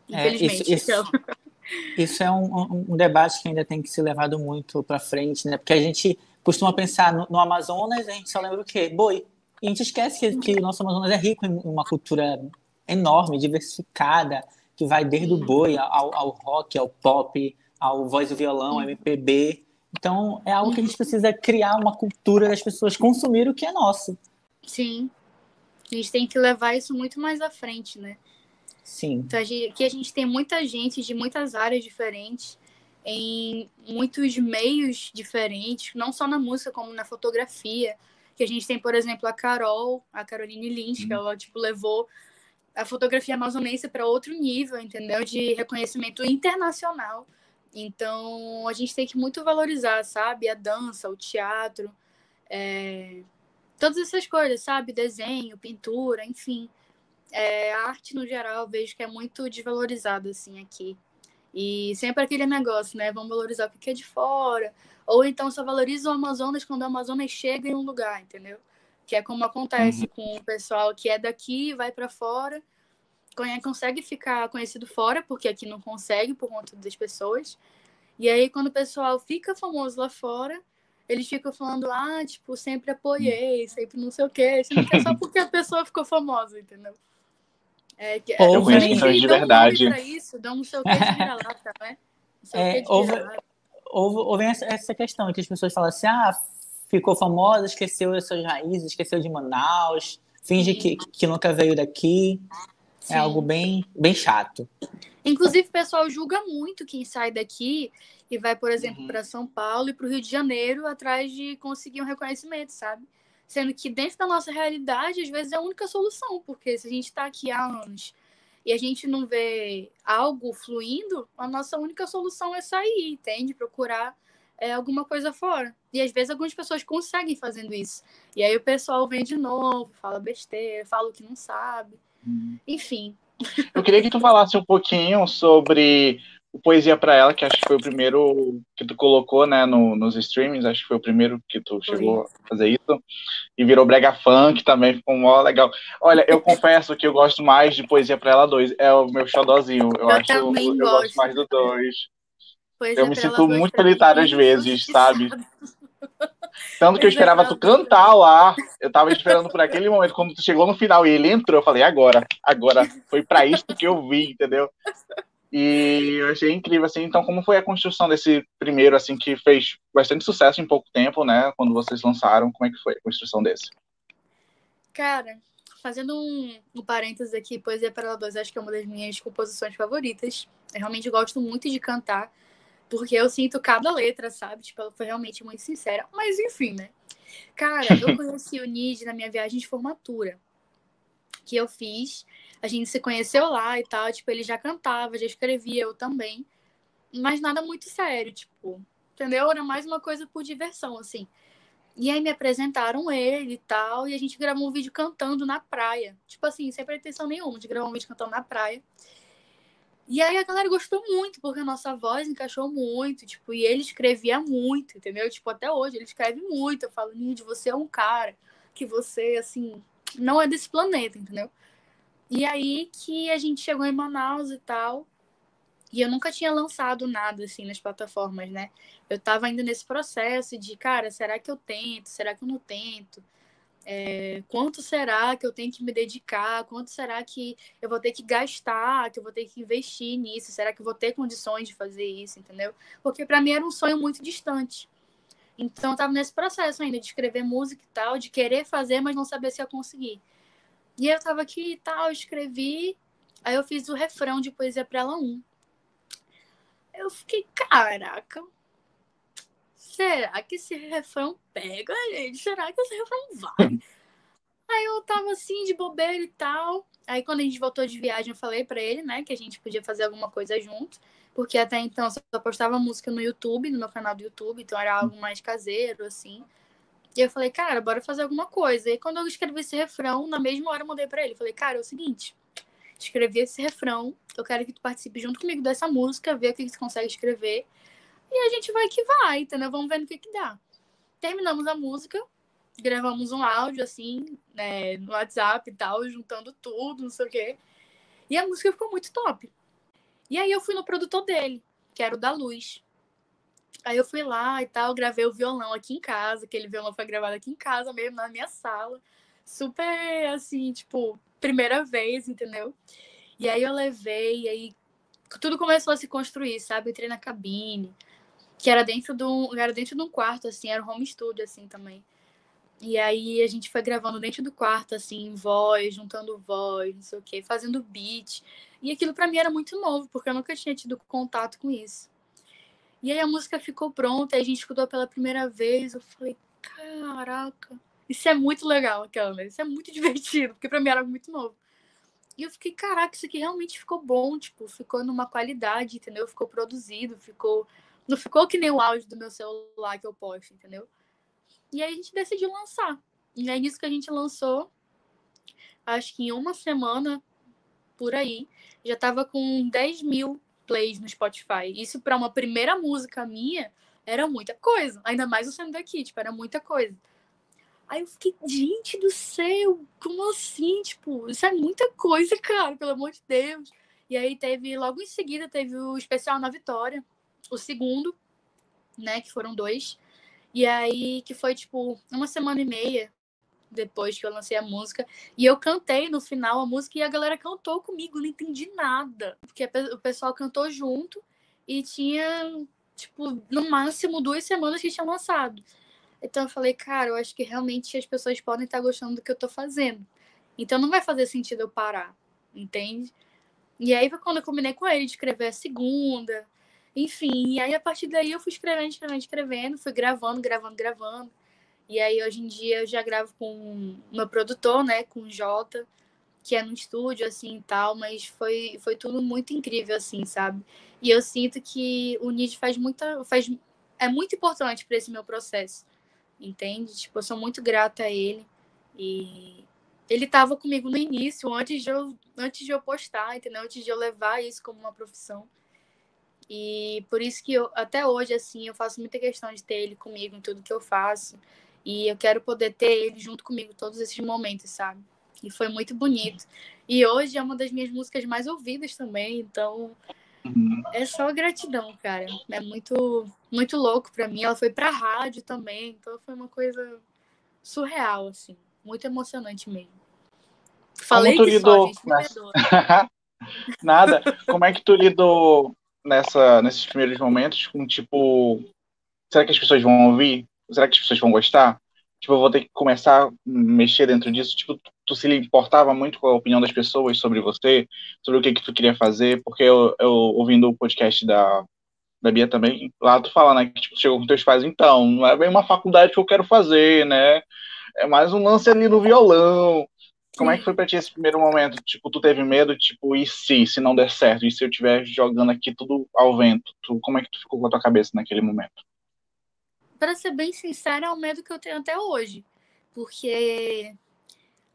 Infelizmente. É, isso, então. isso, é um, um, debate que ainda tem que ser levado muito para frente, né? Porque a gente costuma pensar no, no, Amazonas, a gente só lembra o quê? Boi. E a gente esquece que, que o nosso Amazonas é rico em uma cultura enorme, diversificada, que vai desde o boi ao, ao rock, ao pop, ao voz e violão, MPB. Então, é algo que a gente precisa criar uma cultura das pessoas consumir o que é nosso. Sim. A gente tem que levar isso muito mais à frente, né? Sim. Então, aqui a gente tem muita gente de muitas áreas diferentes, em muitos meios diferentes, não só na música, como na fotografia. Que a gente tem, por exemplo, a Carol, a Caroline Lynch, hum. que ela, tipo, levou a fotografia amazonense para outro nível, entendeu? De reconhecimento internacional. Então, a gente tem que muito valorizar, sabe? A dança, o teatro, é... todas essas coisas, sabe? Desenho, pintura, enfim. É, a arte, no geral, vejo que é muito desvalorizada, assim, aqui. E sempre aquele negócio, né? Vamos valorizar o que é de fora. Ou então só valoriza o Amazonas quando o Amazonas chega em um lugar, entendeu? Que é como acontece uhum. com o pessoal que é daqui, vai para fora consegue ficar conhecido fora, porque aqui não consegue por conta das pessoas. E aí, quando o pessoal fica famoso lá fora, eles ficam falando, ah, tipo, sempre apoiei, sempre não sei o quê. Não é só porque a pessoa ficou famosa, entendeu? É, que, eu conheço pessoas de verdade. Pra isso, dá um sei o que de vira-lata, né? É, houve, houve, houve essa questão que as pessoas falam assim, ah, ficou famosa, esqueceu as suas raízes, esqueceu de Manaus, finge que, que nunca veio daqui. Sim. É algo bem, bem chato. Inclusive, o pessoal julga muito quem sai daqui e vai, por exemplo, uhum. para São Paulo e para o Rio de Janeiro atrás de conseguir um reconhecimento, sabe? Sendo que dentro da nossa realidade, às vezes é a única solução, porque se a gente está aqui há anos e a gente não vê algo fluindo, a nossa única solução é sair, entende? Procurar é, alguma coisa fora. E às vezes algumas pessoas conseguem fazendo isso. E aí o pessoal vem de novo, fala besteira, fala o que não sabe. Enfim. Eu queria que tu falasse um pouquinho sobre o Poesia para Ela, que acho que foi o primeiro que tu colocou, né, no, nos streamings, acho que foi o primeiro que tu chegou a fazer isso, e virou brega funk também, ficou mó legal. Olha, eu confesso que eu gosto mais de Poesia para Ela 2, é o meu xodózinho, eu, eu acho eu, eu gosto mais do 2. eu me sinto muito solitário às vezes, sabe? Tanto que eu esperava tu cantar lá. Tava esperando por aquele momento. Quando tu chegou no final e ele entrou, eu falei, agora, agora. Foi para isso que eu vi, entendeu? E eu achei incrível, assim. Então, como foi a construção desse primeiro, assim, que fez bastante sucesso em pouco tempo, né? Quando vocês lançaram, como é que foi a construção desse? Cara, fazendo um, um parênteses aqui, Poesia para 2, acho que é uma das minhas composições favoritas. Eu realmente gosto muito de cantar. Porque eu sinto cada letra, sabe? Tipo, ela foi realmente muito sincera. Mas enfim, né? Cara, eu conheci o Nid na minha viagem de formatura. Que eu fiz. A gente se conheceu lá e tal. Tipo, ele já cantava, já escrevia, eu também. Mas nada muito sério, tipo. Entendeu? Era mais uma coisa por diversão, assim. E aí me apresentaram ele e tal. E a gente gravou um vídeo cantando na praia. Tipo assim, sem pretensão nenhuma de gravar um vídeo cantando na praia. E aí a galera gostou muito, porque a nossa voz encaixou muito, tipo, e ele escrevia muito, entendeu? Tipo, até hoje ele escreve muito. Eu falo, Nid, você é um cara que você, assim, não é desse planeta, entendeu? E aí que a gente chegou em Manaus e tal. E eu nunca tinha lançado nada, assim, nas plataformas, né? Eu tava ainda nesse processo de, cara, será que eu tento? Será que eu não tento? É, quanto será que eu tenho que me dedicar? Quanto será que eu vou ter que gastar? Que eu vou ter que investir nisso? Será que eu vou ter condições de fazer isso? Entendeu? Porque para mim era um sonho muito distante. Então eu tava nesse processo ainda de escrever música e tal, de querer fazer, mas não saber se ia conseguir. E eu tava aqui e tal, escrevi, aí eu fiz o refrão de Poesia para ela 1. Eu fiquei, caraca, será que esse refrão pega, gente? Será que esse refrão vai? Aí eu tava assim, de bobeira e tal. Aí quando a gente voltou de viagem, eu falei para ele, né, que a gente podia fazer alguma coisa junto. Porque até então eu só postava música no YouTube, no meu canal do YouTube, então era algo mais caseiro, assim. E eu falei, cara, bora fazer alguma coisa. E quando eu escrevi esse refrão, na mesma hora eu mandei pra ele. Falei, cara, é o seguinte, escrevi esse refrão, eu quero que tu participe junto comigo dessa música, ver o que você consegue escrever. E a gente vai que vai, entendeu? Vamos ver no que que dá. Terminamos a música, gravamos um áudio, assim, né, no WhatsApp e tal, juntando tudo, não sei o quê. E a música ficou muito top. E aí eu fui no produtor dele, que era o da Luz. Aí eu fui lá e tal, gravei o violão aqui em casa, aquele violão foi gravado aqui em casa mesmo, na minha sala. Super, assim, tipo, primeira vez, entendeu? E aí eu levei, e aí tudo começou a se construir, sabe? entrei na cabine, que era dentro de um, era dentro de um quarto, assim, era um home studio, assim, também. E aí a gente foi gravando dentro do quarto, assim, voz, juntando voz, não sei o quê, fazendo beat. E aquilo para mim era muito novo, porque eu nunca tinha tido contato com isso. E aí a música ficou pronta, a gente escutou pela primeira vez, eu falei, caraca, isso é muito legal, aquela? Isso é muito divertido, porque pra mim era muito novo. E eu fiquei, caraca, isso aqui realmente ficou bom, tipo, ficou numa qualidade, entendeu? Ficou produzido, ficou não ficou que nem o áudio do meu celular que eu posto, entendeu? E aí a gente decidiu lançar. E é nisso que a gente lançou. Acho que em uma semana, por aí, já tava com 10 mil plays no Spotify. Isso para uma primeira música minha era muita coisa. Ainda mais o sendo daqui, tipo, era muita coisa. Aí eu fiquei, gente do céu, como assim? Tipo, isso é muita coisa, cara, pelo amor de Deus. E aí teve, logo em seguida, teve o especial na Vitória, o segundo, né? Que foram dois. E aí, que foi tipo uma semana e meia depois que eu lancei a música. E eu cantei no final a música e a galera cantou comigo, não entendi nada. Porque o pessoal cantou junto e tinha, tipo, no máximo duas semanas que tinham lançado. Então eu falei, cara, eu acho que realmente as pessoas podem estar gostando do que eu tô fazendo. Então não vai fazer sentido eu parar, entende? E aí foi quando eu combinei com ele de escrever a segunda, enfim, e aí a partir daí eu fui escrevendo, escrevendo, escrevendo, fui gravando, gravando, gravando. E aí hoje em dia eu já gravo com o meu produtor, né, com o Jota, que é no estúdio, assim, e tal, mas foi, foi tudo muito incrível, assim, sabe? E eu sinto que o Nid faz muita, faz, é muito importante para esse meu processo, entende? Tipo, eu sou muito grata a ele e ele estava comigo no início, antes de eu, antes de eu postar, entendeu? Antes de eu levar isso como uma profissão. E por isso que eu, até hoje, assim, eu faço muita questão de ter ele comigo em tudo que eu faço. E eu quero poder ter ele junto comigo todos esses momentos, sabe? E foi muito bonito. E hoje é uma das minhas músicas mais ouvidas também, então uhum. é só gratidão, cara. É muito muito louco para mim. Ela foi para rádio também, então foi uma coisa surreal assim, muito emocionante mesmo. Falei Como tu lidou só, gente, Nada. Como é que tu lidou nessa, nesses primeiros momentos com tipo, será que as pessoas vão ouvir? Será que as pessoas vão gostar? Tipo, eu vou ter que começar a mexer dentro disso. Tipo, tu se importava muito com a opinião das pessoas sobre você, sobre o que que tu queria fazer, porque eu, eu ouvindo o podcast da, da Bia também, lá tu fala, né, que tipo, chegou com teus pais, então, não é bem uma faculdade que eu quero fazer, né? É mais um lance ali no violão. Como é que foi pra ti esse primeiro momento? Tipo, tu teve medo, tipo, e se, se não der certo? E se eu estiver jogando aqui tudo ao vento? Tu, como é que tu ficou com a tua cabeça naquele momento? Para ser bem sincera, é o medo que eu tenho até hoje. Porque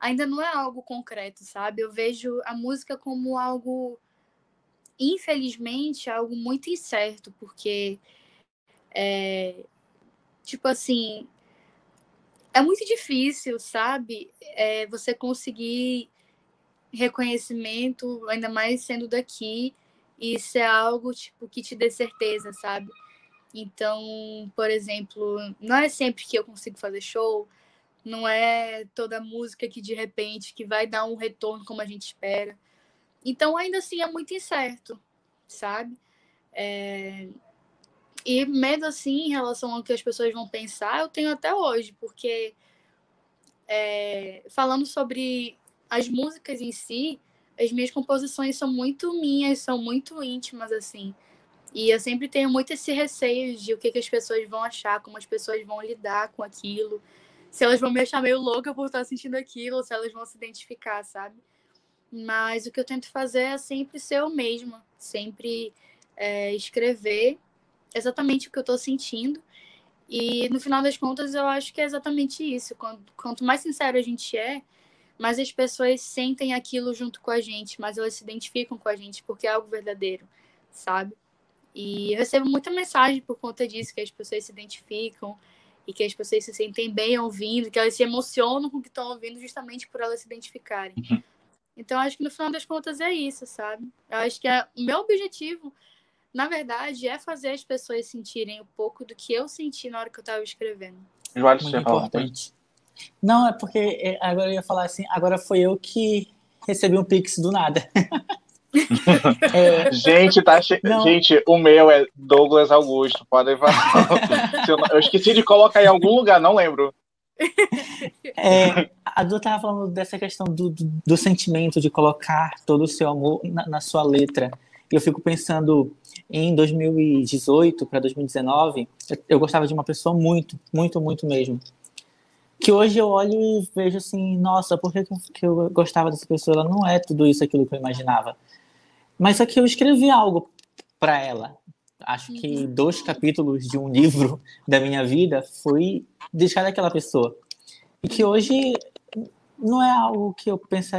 ainda não é algo concreto, sabe? Eu vejo a música como algo, infelizmente, algo muito incerto, porque é, tipo assim, é muito difícil, sabe? É, você conseguir reconhecimento, ainda mais sendo daqui, isso é algo tipo que te dê certeza, sabe? Então, por exemplo, não é sempre que eu consigo fazer show, Não é toda música que de repente que vai dar um retorno como a gente espera. Então, ainda assim, é muito incerto, sabe? É... E medo, assim, em relação ao que as pessoas vão pensar, eu tenho até hoje, porque é... falando sobre as músicas em si, as minhas composições são muito minhas, são muito íntimas, assim. E eu sempre tenho muito esse receio de o que, que as pessoas vão achar, como as pessoas vão lidar com aquilo, se elas vão me achar meio louca por estar sentindo aquilo, se elas vão se identificar, sabe? Mas o que eu tento fazer é sempre ser eu mesma, sempre é, escrever exatamente o que eu estou sentindo. E no final das contas, eu acho que é exatamente isso. Quanto, quanto mais sincero a gente é, mais as pessoas sentem aquilo junto com a gente, mais elas se identificam com a gente, porque é algo verdadeiro, sabe? E eu recebo muita mensagem por conta disso, que as pessoas se identificam e que as pessoas se sentem bem ouvindo, que elas se emocionam com o que estão ouvindo justamente por elas se identificarem. Uhum. Então, acho que no final das contas é isso, sabe? Eu acho que é, o meu objetivo, na verdade, é fazer as pessoas sentirem um pouco do que eu senti na hora que eu estava escrevendo. Muito importante. Não, é porque é, agora eu ia falar assim, agora foi eu que recebi um pix do nada. é... Gente, tá che... gente, o meu é Douglas Augusto. Podem falar. eu esqueci de colocar em algum lugar, não lembro. É, a Du estava falando dessa questão do, do, do, sentimento de colocar todo o seu amor na, na sua letra. E eu fico pensando em 2018 para 2019, eu, gostava de uma pessoa muito, muito, muito mesmo. Que hoje eu olho e vejo assim, nossa, por que, que eu gostava dessa pessoa? Ela não é tudo isso aquilo que eu imaginava. Mas só que eu escrevi algo para ela. Acho que uhum. dois capítulos de um livro da minha vida foi deixar daquela pessoa. E que hoje não é algo que eu penso,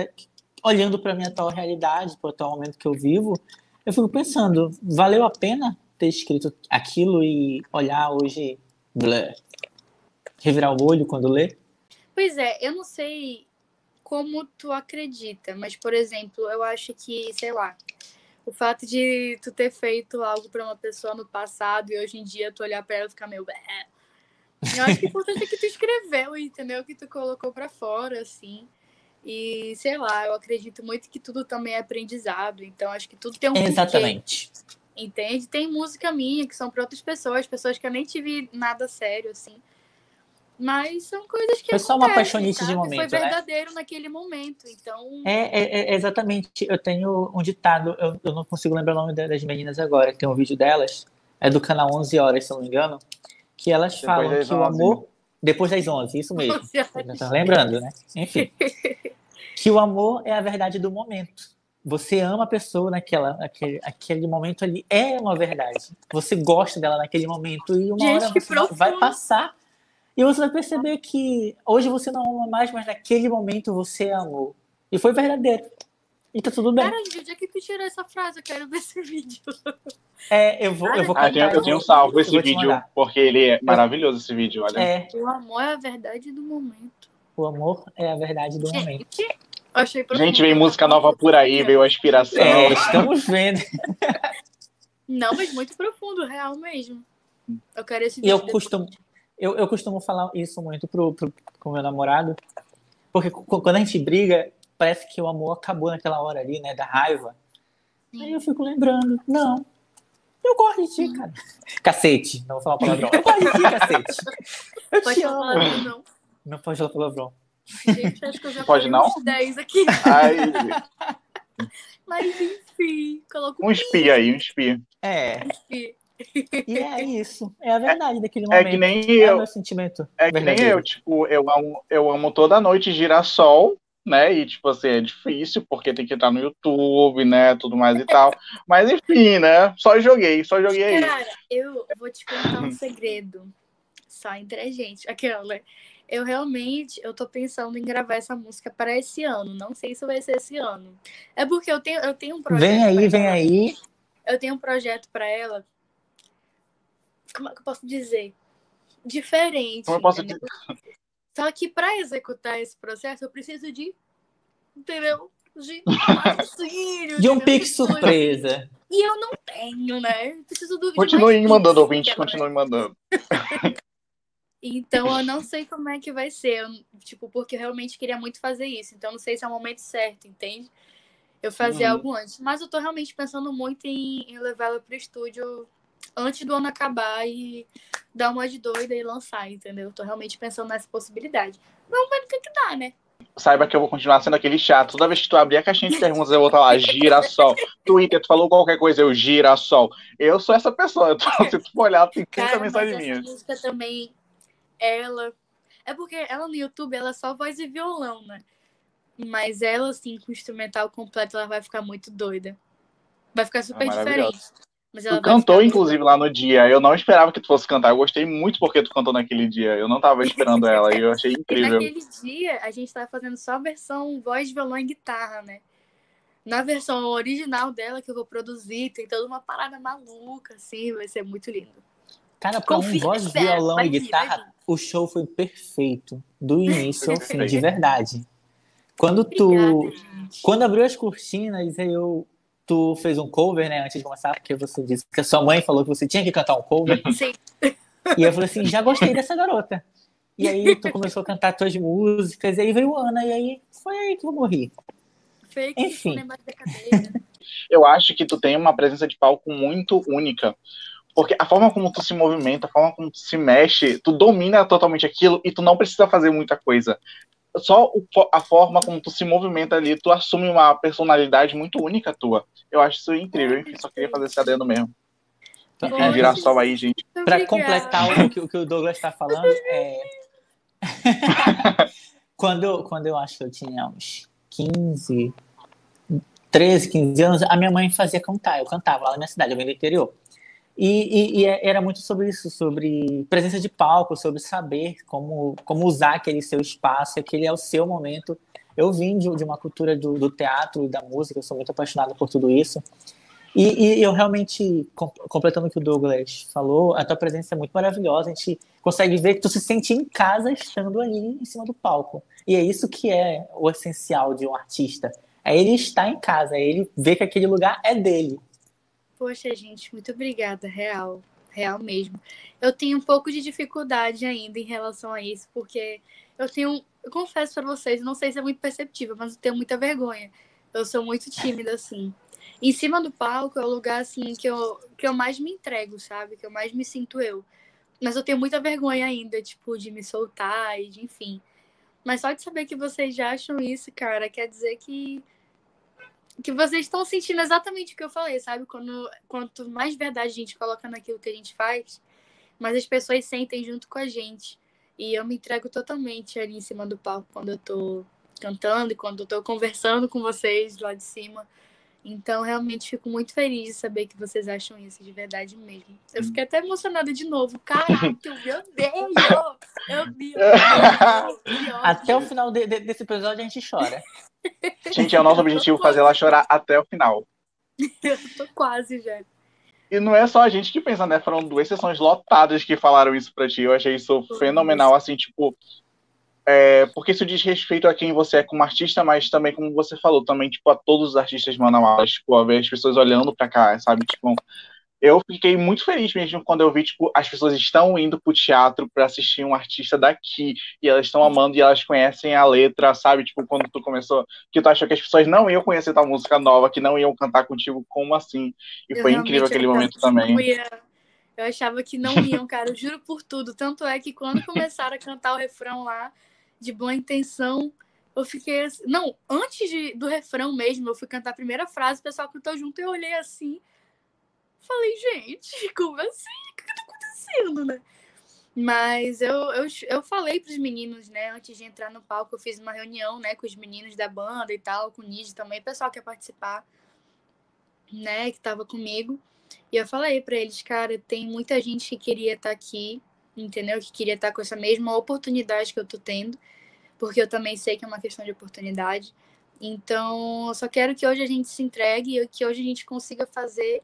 olhando para a minha atual realidade, para o atual momento que eu vivo, eu fico pensando, valeu a pena ter escrito aquilo e olhar hoje, blá, revirar o olho quando lê? Pois é, eu não sei como tu acredita, mas, por exemplo, eu acho que, sei lá, o fato de tu ter feito algo para uma pessoa no passado e hoje em dia tu olhar para ela e ficar meio. Eu acho que o importante é que tu escreveu, entendeu? Que tu colocou para fora, assim. E, sei lá, eu acredito muito que tudo também é aprendizado. Então, acho que tudo tem um Exatamente. Porquê, entende? Tem música minha que são para outras pessoas, pessoas que eu nem tive nada sério, assim. Mas são coisas que. Foi só uma paixonite de momento. Foi né? verdadeiro né? naquele momento. Então. É, é, é, exatamente. Eu tenho um ditado, eu, eu não consigo lembrar o nome das meninas agora, que tem um vídeo delas, é do canal 11 Horas, se não me engano, que elas falam que 11. o amor. Depois das 11, isso mesmo. Tá lembrando, né? Enfim. que o amor é a verdade do momento. Você ama a pessoa naquela, aquele, aquele momento ali é uma verdade. Você gosta dela naquele momento e uma Gente, hora você vai passar e você vai perceber que hoje você não ama mais, mas naquele momento você amou. E foi verdadeiro. E tá tudo bem. Cara, onde é que tu tirou essa frase? Eu quero ver esse vídeo. É, eu vou, eu vou. Ah, eu, eu tenho salvo esse vídeo, porque ele é maravilhoso, esse vídeo, olha. É. O amor é a verdade do momento. O amor é a verdade do momento. Achei Gente, vem música nova por aí, veio a inspiração. É, estamos vendo. Não, mas muito profundo, real mesmo. Eu quero esse vídeo. E eu costumo, eu, eu costumo falar isso muito pro, pro, com meu namorado, porque quando a gente briga, parece que o amor acabou naquela hora ali, né, da raiva. Sim. Aí eu fico lembrando, não, eu gosto de ti, cara. Cacete, não vou falar palavrão. Eu gosto de ti, cacete. Eu pode te amo. Palavrão, não. não pode falar palavrão. Gente, acho que eu já pode não? uns 10 aqui. Ai, Mas enfim, coloca um espia aí, um espia. É. Um espia. E é isso. É a verdade daquele momento. É que nem é eu. meu sentimento. É que nem eu, tipo, eu amo, eu amo toda noite girassol, né? E, tipo assim, é difícil, porque tem que entrar no YouTube, né? Tudo mais e tal. Mas enfim, né? Só joguei, só joguei aí. Cara, eu vou te contar um segredo. Só entre a gente. Aquela. Eu realmente, eu tô pensando em gravar essa música para esse ano. Não sei se vai ser esse ano. É porque eu tenho, eu tenho um projeto. Vem aí, vem ela. aí. Eu tenho um projeto para ela como é que eu posso dizer? Diferente. Como eu posso dizer? Só que para executar esse processo, eu preciso de. Entendeu? De patrocínio. de um pique surpresa. E eu não tenho, né? Preciso do Continue mandando, ouvinte, continue mandando. Então eu não sei como é que vai ser, eu, tipo, porque eu realmente queria muito fazer isso. Então não sei se é o momento certo, entende? Eu fazia Uhum. algo antes. Mas eu tô realmente pensando muito em, em levar ela pro estúdio antes do ano acabar e dar uma de doida e lançar, entendeu? Eu tô realmente pensando nessa possibilidade. Vamos ver no que que dá, né? Saiba que eu vou continuar sendo aquele chato. Toda vez que tu abrir a caixinha de perguntas, eu vou estar lá, girassol. Twitter, tu falou qualquer coisa, eu girassol. Eu sou essa pessoa. Então, se tu for olhar, tem 30 Cara, mas mensagens essa música também, ela... É porque ela no YouTube, ela é só voz e violão, né? Mas ela, assim, com o instrumental completo, ela vai ficar muito doida. Vai ficar super maravilhosa. diferente. Mas ela Tu cantou, inclusive, lá no dia. Eu não esperava que tu fosse cantar. Eu gostei muito porque tu cantou naquele dia. Eu não tava esperando ela e eu achei E incrível. naquele dia, a gente tava fazendo só a versão voz, violão e guitarra, né? Na versão original dela, que eu vou produzir, tem toda uma parada maluca, assim, vai ser muito lindo. Cara, pra um voz, espera, violão e guitarra, vir. o show foi perfeito. Do início ao fim, de verdade. Quando tu. Obrigada. Quando abriu as cortinas, aí eu. Tu fez um cover, né? Antes de começar, porque você disse que a sua mãe falou que você tinha que cantar um cover. Sim, e eu falei assim: já gostei dessa garota. E aí tu começou a cantar tuas músicas, e aí veio Ana, e aí foi aí que eu morri. fake, Enfim. embaixo da cadeira. Eu acho que tu tem uma presença de palco muito única. Porque a forma como tu se movimenta, a forma como tu se mexe, tu domina totalmente aquilo e tu não precisa fazer muita coisa. Só o a forma como tu se movimenta ali, tu assume uma personalidade muito única tua. Eu acho isso incrível. Enfim, só queria fazer esse adendo mesmo. Então, Bom, Um girassol aí, gente. Para obrigada. completar o que, o que o Douglas está falando, é... quando, eu, quando eu acho que eu tinha uns 15, 13, 15 anos, a minha mãe fazia cantar. Eu cantava lá na minha cidade, eu venho do interior. E, e- e era muito sobre isso, sobre presença de palco, sobre saber como, como usar aquele seu espaço, aquele é o seu momento. Eu vim de, de uma cultura do, do teatro e da música, eu sou muito apaixonado por tudo isso. E, e eu realmente, com- completando o que o Douglas falou, a tua presença é muito maravilhosa. A gente consegue ver que tu se sente em casa estando ali em cima do palco. E é isso que é o essencial de um artista. É ele estar em casa, é ele ver que aquele lugar é dele. Poxa, gente, muito obrigada, real, real mesmo. Eu tenho um pouco de dificuldade ainda em relação a isso, porque eu tenho, eu confesso pra vocês, não sei se é muito perceptível, mas eu tenho muita vergonha. Eu sou muito tímida assim. Em cima do palco é o lugar assim que eu que eu mais me entrego, sabe? Que eu mais me sinto eu. Mas eu tenho muita vergonha ainda, tipo, de me soltar e de enfim. Mas só de saber que vocês já acham isso, cara, quer dizer que que vocês estão sentindo exatamente o que eu falei, sabe? Quando, quanto mais verdade a gente coloca naquilo que a gente faz, mais as pessoas sentem junto com a gente. E eu me entrego totalmente ali em cima do palco quando eu tô cantando e quando eu tô conversando com vocês lá de cima. Então, realmente fico muito feliz de saber que vocês acham isso de verdade mesmo. Eu fiquei até emocionada de novo. Caraca, meu Deus! Meu Deus! Até o final de- de- desse episódio a gente chora. Gente, é o nosso objetivo fazer ela chorar até o final. Eu tô quase já. E não é só a gente que pensa, né? Foram duas sessões lotadas que falaram isso pra ti. Eu achei isso fenomenal, assim, tipo. É, porque isso diz respeito a quem você é como artista, mas também, como você falou, também, tipo, a todos os artistas manauaras, tipo, a ver as pessoas olhando pra cá, sabe? Tipo, eu fiquei muito feliz mesmo quando eu vi, tipo, as pessoas estão indo pro teatro pra assistir um artista daqui, e elas estão amando e elas conhecem a letra, sabe? Tipo, quando tu começou, que tu achou que as pessoas não iam conhecer tua música nova, que não iam cantar contigo, como assim? E Eu foi incrível aquele momento também. Eu achava que não iam, cara, eu juro por tudo. Tanto é que quando começaram a cantar o refrão lá, de boa intenção, eu fiquei assim. Não, antes de- do refrão mesmo, eu fui cantar a primeira frase, o pessoal cantou junto eu olhei assim. Falei, gente, como assim? O que que tá acontecendo, né? Mas eu, eu, eu falei pros meninos, né, antes de entrar no palco, eu fiz uma reunião, né, com os meninos da banda e tal, com o Nid também, o pessoal que ia participar, né, que tava comigo. E eu falei pra eles, cara, tem muita gente que queria estar aqui, entendeu? Que queria estar com essa mesma oportunidade que eu tô tendo, porque eu também sei que é uma questão de oportunidade. Então, eu só quero que hoje a gente se entregue e que hoje a gente consiga fazer.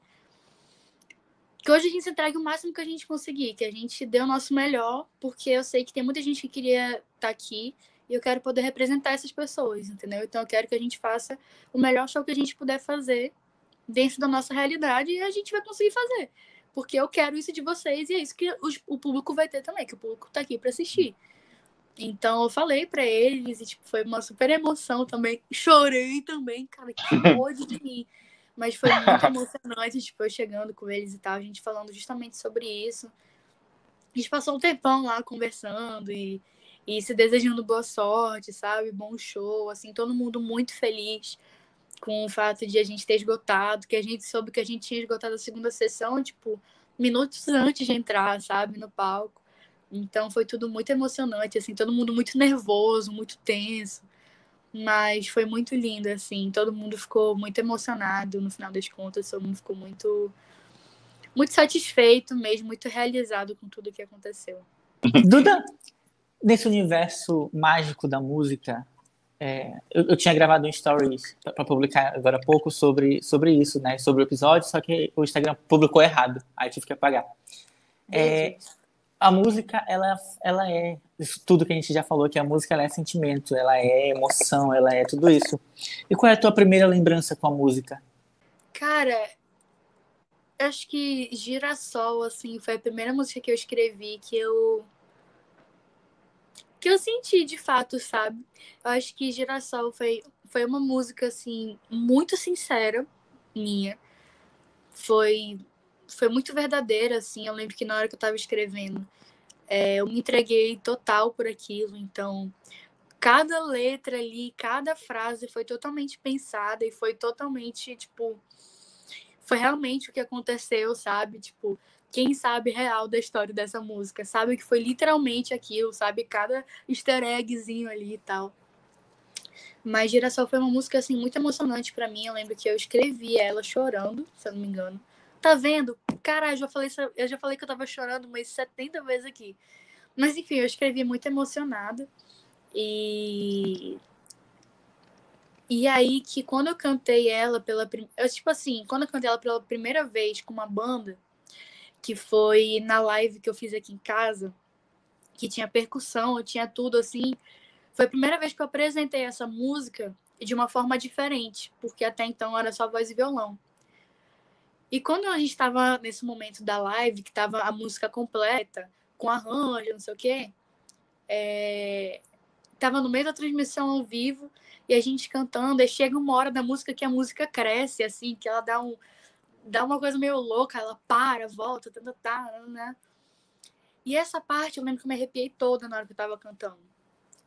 Que hoje a gente se entregue o máximo que a gente conseguir, que a gente dê o nosso melhor, porque eu sei que tem muita gente que queria estar aqui e eu quero poder representar essas pessoas, entendeu? Então, eu quero que a gente faça o melhor show que a gente puder fazer dentro da nossa realidade e a gente vai conseguir fazer. Porque eu quero isso de vocês e é isso que os, o público vai ter também, que o público tá aqui para assistir. Então eu falei para eles e tipo, foi uma super emoção também. Chorei também, cara, que pode de mim. Mas foi muito emocionante, tipo, eu chegando com eles e tal, a gente falando justamente sobre isso. A gente passou um tempão lá conversando e, e se desejando boa sorte, sabe? Bom show, assim, todo mundo muito feliz com o fato de a gente ter esgotado, que a gente soube que a gente tinha esgotado a segunda sessão, tipo, minutos antes de entrar, sabe, no palco. Então foi tudo muito emocionante, assim, todo mundo muito nervoso, muito tenso. Mas foi muito lindo, assim, todo mundo ficou muito emocionado no final das contas, todo mundo ficou muito muito satisfeito mesmo, muito realizado com tudo que aconteceu. Duda, nesse universo mágico da música, é, eu, eu, tinha gravado um stories para publicar agora há pouco sobre, sobre isso, né? Sobre o episódio, só que o Instagram publicou errado, aí tive que apagar. É, a música, ela, ela é isso tudo que a gente já falou, que a música ela é sentimento, ela é emoção, ela é tudo isso. E qual é a tua primeira lembrança com a música? Cara, acho que Girassol, assim, foi a primeira música que eu escrevi que eu que eu senti de fato, sabe? Eu acho que Girassol foi, foi uma música, assim, muito sincera minha. Foi, foi muito verdadeira, assim. Eu lembro que na hora que eu tava escrevendo, é, eu me entreguei total por aquilo. Então, cada letra ali, cada frase foi totalmente pensada e foi totalmente, tipo. Foi realmente o que aconteceu, sabe? Tipo, quem sabe real da história dessa música, sabe que foi literalmente aquilo, sabe cada easter eggzinho ali e tal. Mas Girassol foi uma música assim muito emocionante para mim. Eu lembro que eu escrevi ela chorando, se eu não me engano. Tá vendo? Caralho, eu já falei, eu já falei que eu tava chorando umas 70 vezes aqui. Mas enfim, eu escrevi muito emocionada. E e aí que quando eu cantei ela pela primeira, tipo assim, quando eu cantei ela pela primeira vez com uma banda, que foi na live que eu fiz aqui em casa, que tinha percussão, tinha tudo assim. Foi a primeira vez que eu apresentei essa música de uma forma diferente, porque até então era só voz e violão. E quando a gente estava nesse momento da live, que estava a música completa, com arranjo, não sei o quê, é... tava no meio da transmissão ao vivo e a gente cantando, e chega uma hora da música que a música cresce, assim, que ela dá um, dá uma coisa meio louca, ela para, volta, tá, tá, tá, né? E essa parte eu lembro que eu me arrepiei toda na hora que eu tava cantando.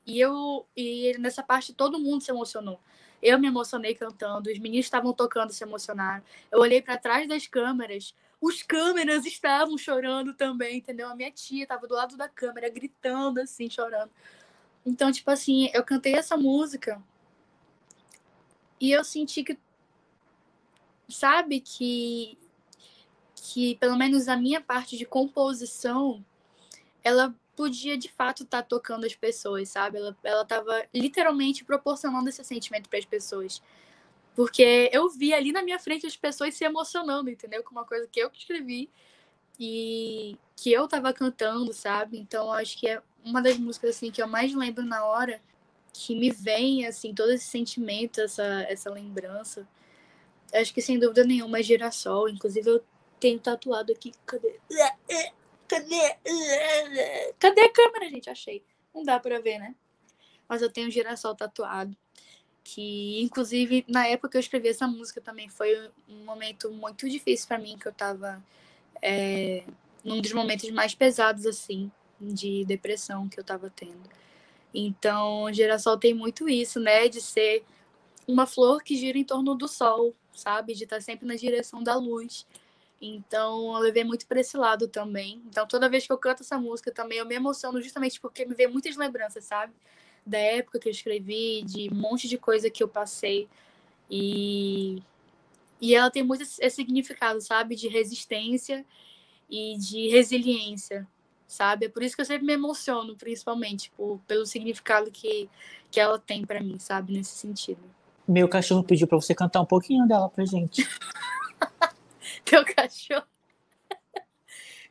E eu e nessa parte todo mundo se emocionou. Eu me emocionei cantando, os meninos estavam tocando, se emocionaram. Eu olhei para trás das câmeras, os câmeras estavam chorando também, entendeu? A minha tia tava do lado da câmera gritando assim, chorando. Então, tipo assim, eu cantei essa música e eu senti que sabe que que pelo menos a minha parte de composição ela podia de fato estar tá tocando as pessoas, sabe? Ela ela estava literalmente proporcionando esse sentimento para as pessoas. Porque eu vi ali na minha frente as pessoas se emocionando, entendeu? Com uma coisa que eu escrevi e que eu estava cantando, sabe? Então acho que é uma das músicas assim que eu mais lembro na hora, que me vem assim todo esse sentimento, essa essa lembrança acho que sem dúvida nenhuma é girassol. Inclusive, eu tenho tatuado aqui. Cadê? Cadê? Cadê a câmera, gente? Achei. Não dá pra ver, né? Mas eu tenho girassol tatuado. Que, inclusive, na época que eu escrevi essa música também foi um momento muito difícil para mim, que eu tava é, num dos momentos mais pesados, assim, de depressão que eu tava tendo. Então, girassol tem muito isso, né? De ser uma flor que gira em torno do sol, sabe? De estar sempre na direção da luz. Então, eu levei muito para esse lado também. Então, toda vez que eu canto essa música também, eu me emociono justamente porque me vem muitas lembranças, sabe? Da época que eu escrevi, de um monte de coisa que eu passei. E, e ela tem muito esse significado, sabe? De resistência e de resiliência, sabe? É por isso que eu sempre me emociono, principalmente, por, pelo significado que, que ela tem para mim, sabe? Nesse sentido. Meu cachorro pediu pra você cantar um pouquinho dela pra gente. Teu cachorro.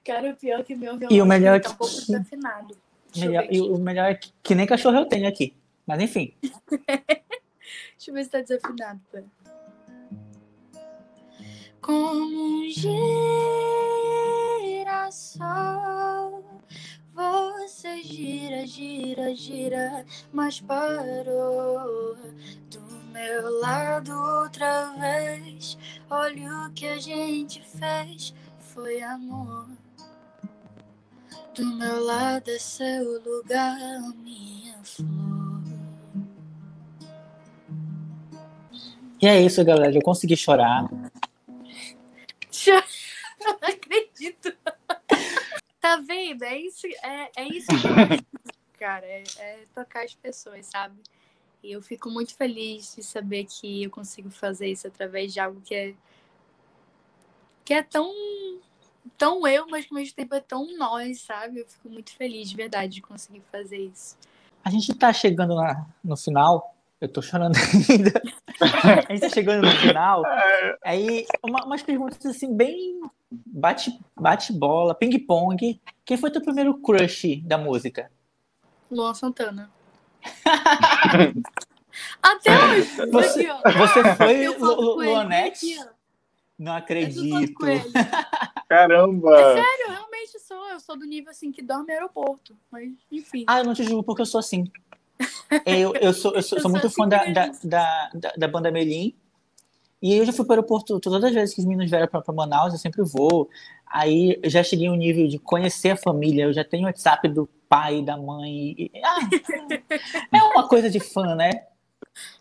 Cara, o pior é que meu meu. e o melhor é que... tá um pouco desafinado. Melhor, e o melhor é que, que nem cachorro eu tenho aqui. Mas enfim. Deixa eu ver se tá desafinado. Pera. Como um girassol, você gira, gira, gira, mas parou meu lado outra vez. Olha o que a gente fez, foi amor. Do meu lado é seu lugar, minha flor. E é isso, galera. Eu consegui chorar. Não acredito. Tá vendo? É isso, é, é isso que eu cara. É, é tocar as pessoas, sabe? E eu fico muito feliz de saber que eu consigo fazer isso através de algo que é que é tão tão eu, mas que ao mesmo tempo é tão nós, sabe? Eu fico muito feliz de verdade de conseguir fazer isso. A gente tá chegando na, no final. Eu tô chorando ainda. A gente tá chegando no final. Aí, uma, umas perguntas assim, bem bate, bate bola, ping-pong. Quem foi teu primeiro crush da música? Luan Santana. Até hoje. Você, aqui, ó. você foi Luanete? Não acredito. Caramba! Sério, eu realmente sou. Eu sou do nível assim que dorme no aeroporto. Mas, enfim. Ah, eu não te julgo porque eu sou assim. Eu, eu sou, eu sou, Eu sou muito assim fã da, da, da, da, da banda Melim. E eu já fui para o aeroporto todas as vezes que os meninos vieram para Manaus, eu sempre vou. Aí eu já cheguei ao nível de conhecer a família, eu já tenho o WhatsApp do pai, da mãe. ah, é uma coisa de fã, né?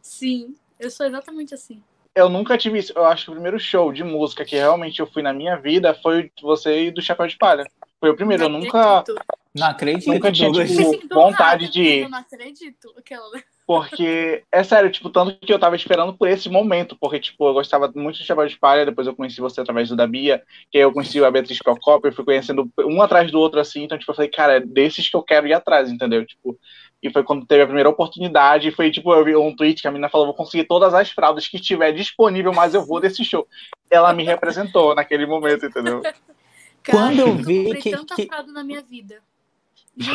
Sim, eu sou exatamente assim. Eu nunca tive isso. Eu acho que o primeiro show de música que realmente eu fui na minha vida foi você e do Chapéu de Palha. Foi o primeiro. Eu Não nunca. acredito. Não acredito, Nunca tinha, tipo, vontade de. Eu não acredito. Aquela... Porque, é sério, tipo, tanto que eu tava esperando por esse momento, porque, tipo, eu gostava muito de Chapéu de Palha, depois eu conheci você através do da Bia, que aí eu conheci a Beatriz Procópio, eu fui conhecendo um atrás do outro, assim, então, tipo, eu falei, cara, é desses que eu quero ir atrás, entendeu? Tipo, e foi quando teve a primeira oportunidade, e foi, tipo, eu vi um tweet que a menina falou, vou conseguir todas as fraldas que tiver disponível, mas eu vou desse show. Ela me representou naquele momento, entendeu? Cara, Quando eu vi comprei que- tanta que- fralda na minha vida.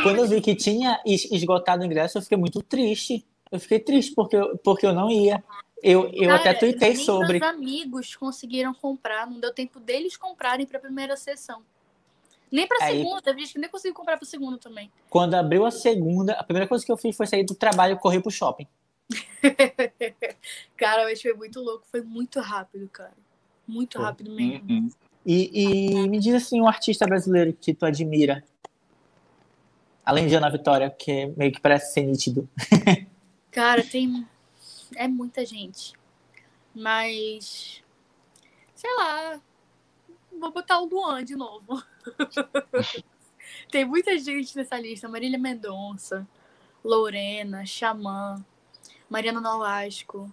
Quando eu vi que tinha es- esgotado o ingresso, eu fiquei muito triste. Eu fiquei triste porque eu, porque eu não ia. Eu, eu Cara, até tuitei nem sobre. meus amigos conseguiram comprar, não deu tempo deles comprarem pra primeira sessão. Nem pra Aí- segunda, teve gente que nem conseguiu comprar pra segunda também. Quando abriu a segunda, a primeira coisa que eu fiz foi sair do trabalho e correr pro shopping. Cara, mas foi muito louco, foi muito rápido, cara. Muito Foi. rápido mesmo. Uhum. E, e me diz assim, um artista brasileiro que tu admira. Além de Ana Vitória, que é meio que parece ser nítido. Cara, tem. É muita gente. Mas. Sei lá. Vou botar o Luan de novo. tem muita gente nessa lista. Marília Mendonça, Lorena, Xamã, Mariana Nolasco,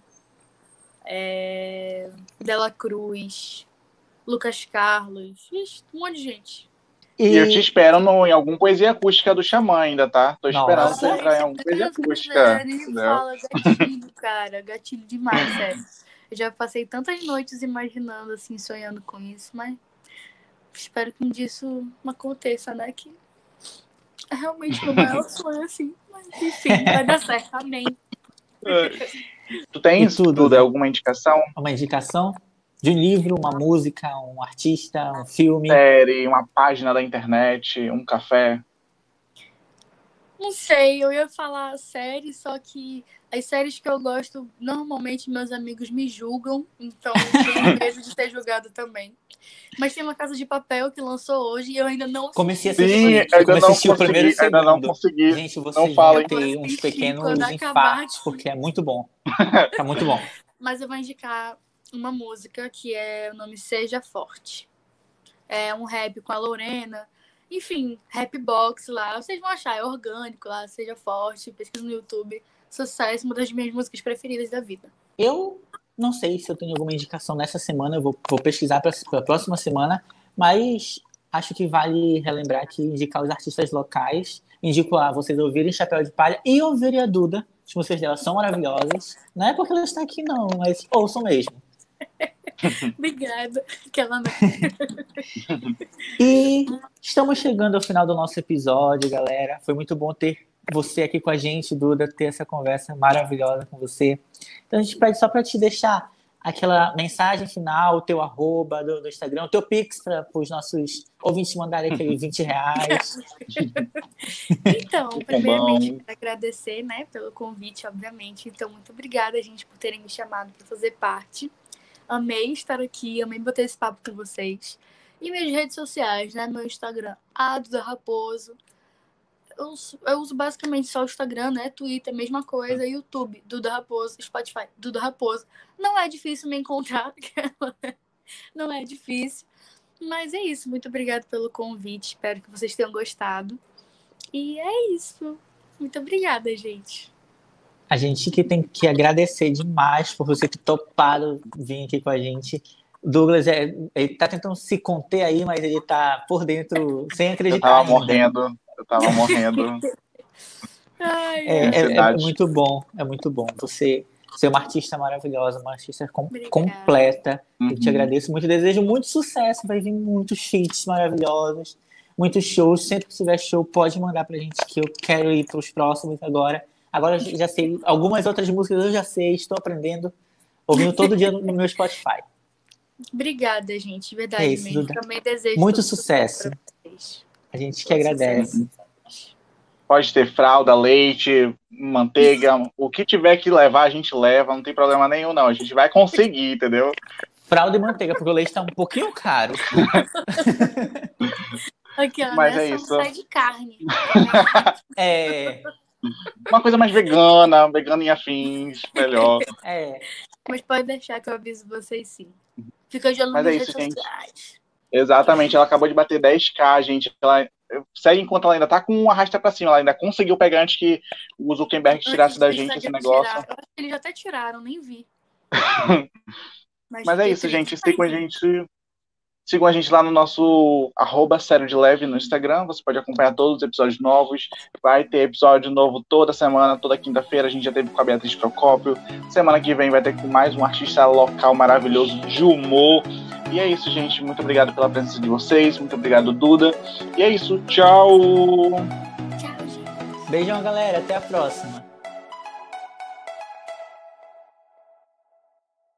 é... Dela Cruz, Lucas Carlos. Ixi, um monte de gente. E eu te espero no, em alguma poesia acústica do Xamã ainda, tá? Tô esperando Nossa. você entrar em alguma poesia acústica. entendeu? fala, gatilho, cara. Gatilho demais, sério. Eu já passei tantas noites imaginando, assim, sonhando com isso, mas espero que um dia isso não aconteça, né? Que é realmente meu maior sonho, assim. Mas enfim, vai dar certo. Amém. Tu tens tudo, tudo, né? alguma indicação? Uma indicação de um livro, uma música, um artista, um filme. Série, uma página da internet, um café? Não sei, eu ia falar série, só que as séries que eu gosto, normalmente meus amigos me julgam, então eu tenho medo de ser julgado também. Mas tem uma Casa de Papel que lançou hoje e eu ainda não assisti. Comecei a Sim, assistir. ainda Como não assisti o primeiro consegui, ainda não segundo. consegui. Gente, vocês vão hein? ter uns pequenos infartos, porque é muito bom. Tá muito bom. Mas eu vou indicar uma música que é o nome Seja Forte. É um rap com a Lorena. Enfim, rap box lá. Vocês vão achar, é orgânico lá, Seja Forte. Pesquisa no YouTube. Sucesso, uma das minhas músicas preferidas da vida. Eu não sei se eu tenho alguma indicação nessa semana, eu vou, vou pesquisar para a próxima semana, mas acho que vale relembrar que indicar os artistas locais. Indico a vocês ouvirem Chapéu de Palha e ouvirem a Duda. As músicas dela são maravilhosas. Não é porque ela está aqui, não, mas ouçam mesmo. Obrigada. Que ela não... E estamos chegando ao final do nosso episódio, galera. Foi muito bom ter você aqui com a gente, Duda, ter essa conversa maravilhosa com você. Então a gente pede só para te deixar aquela mensagem final, o teu arroba do, do Instagram, o teu pix para os nossos ouvintes mandarem aqueles 20 reais. então, primeiramente, quero agradecer né, pelo convite, obviamente. Então, muito obrigada, gente, por terem me chamado para fazer parte. Amei estar aqui, amei bater esse papo com vocês. E minhas redes sociais, né? Meu Instagram, Ado Raposo eu, eu uso basicamente só o Instagram, né? Twitter, mesma coisa, YouTube, Duda Raposo, Spotify, Duda Raposo. Não é difícil me encontrar, não é difícil. Mas é isso, muito obrigada pelo convite, espero que vocês tenham gostado. E é isso. Muito obrigada, gente. A gente que tem que agradecer demais por você ter topado vir aqui com a gente. Douglas, é, ele tá tentando se conter aí, mas ele tá por dentro sem acreditar. Eu tava ainda. morrendo. Eu tava morrendo. Ai, é, é, é, muito bom, é muito bom. Você ser uma artista maravilhosa, uma artista com, completa. Uhum. Eu te uhum. agradeço muito, desejo muito sucesso. Vai vir muitos feats maravilhosos, muitos shows. Sempre que tiver show, pode mandar pra gente que eu quero ir pros próximos agora. Agora eu já sei algumas outras músicas, eu já sei, estou aprendendo, ouvindo todo dia no, meu Spotify. Obrigada, gente, de verdade. É isso, mesmo. Também desejo muito sucesso. A gente que agradece. Pode ter fralda, leite, manteiga, o que tiver que levar, a gente leva, não tem problema nenhum, não. A gente vai conseguir, entendeu? Fralda e manteiga, porque o leite tá um pouquinho caro. Aqui, ó, Mas é isso. sai de carne. é. Uma coisa mais vegana, vegana em afins, melhor. É. Mas pode deixar que eu aviso vocês sim. Fica de olho nas é redes sociais. Gente. Exatamente, ela acabou de bater 10k, gente. Ela segue enquanto ela ainda tá com um arrasta pra cima. Ela ainda conseguiu pegar antes que o Zuckerberg tirasse da gente esse negócio. Tirar. Eu acho que eles já até tiraram, nem vi. Mas, Mas é isso, gente. Sigam a gente. Sigam a gente lá no nosso arroba sério de leve no Instagram. Você pode acompanhar todos os episódios novos. Vai ter episódio novo toda semana, toda quinta-feira. A gente já teve com a Beatriz Procópio. Semana que vem vai ter com mais um artista local maravilhoso de humor. E é isso, gente. Muito obrigado pela presença de vocês. Muito obrigado, Duda. E é isso. Tchau. Tchau, gente. Beijão, galera. Até a próxima.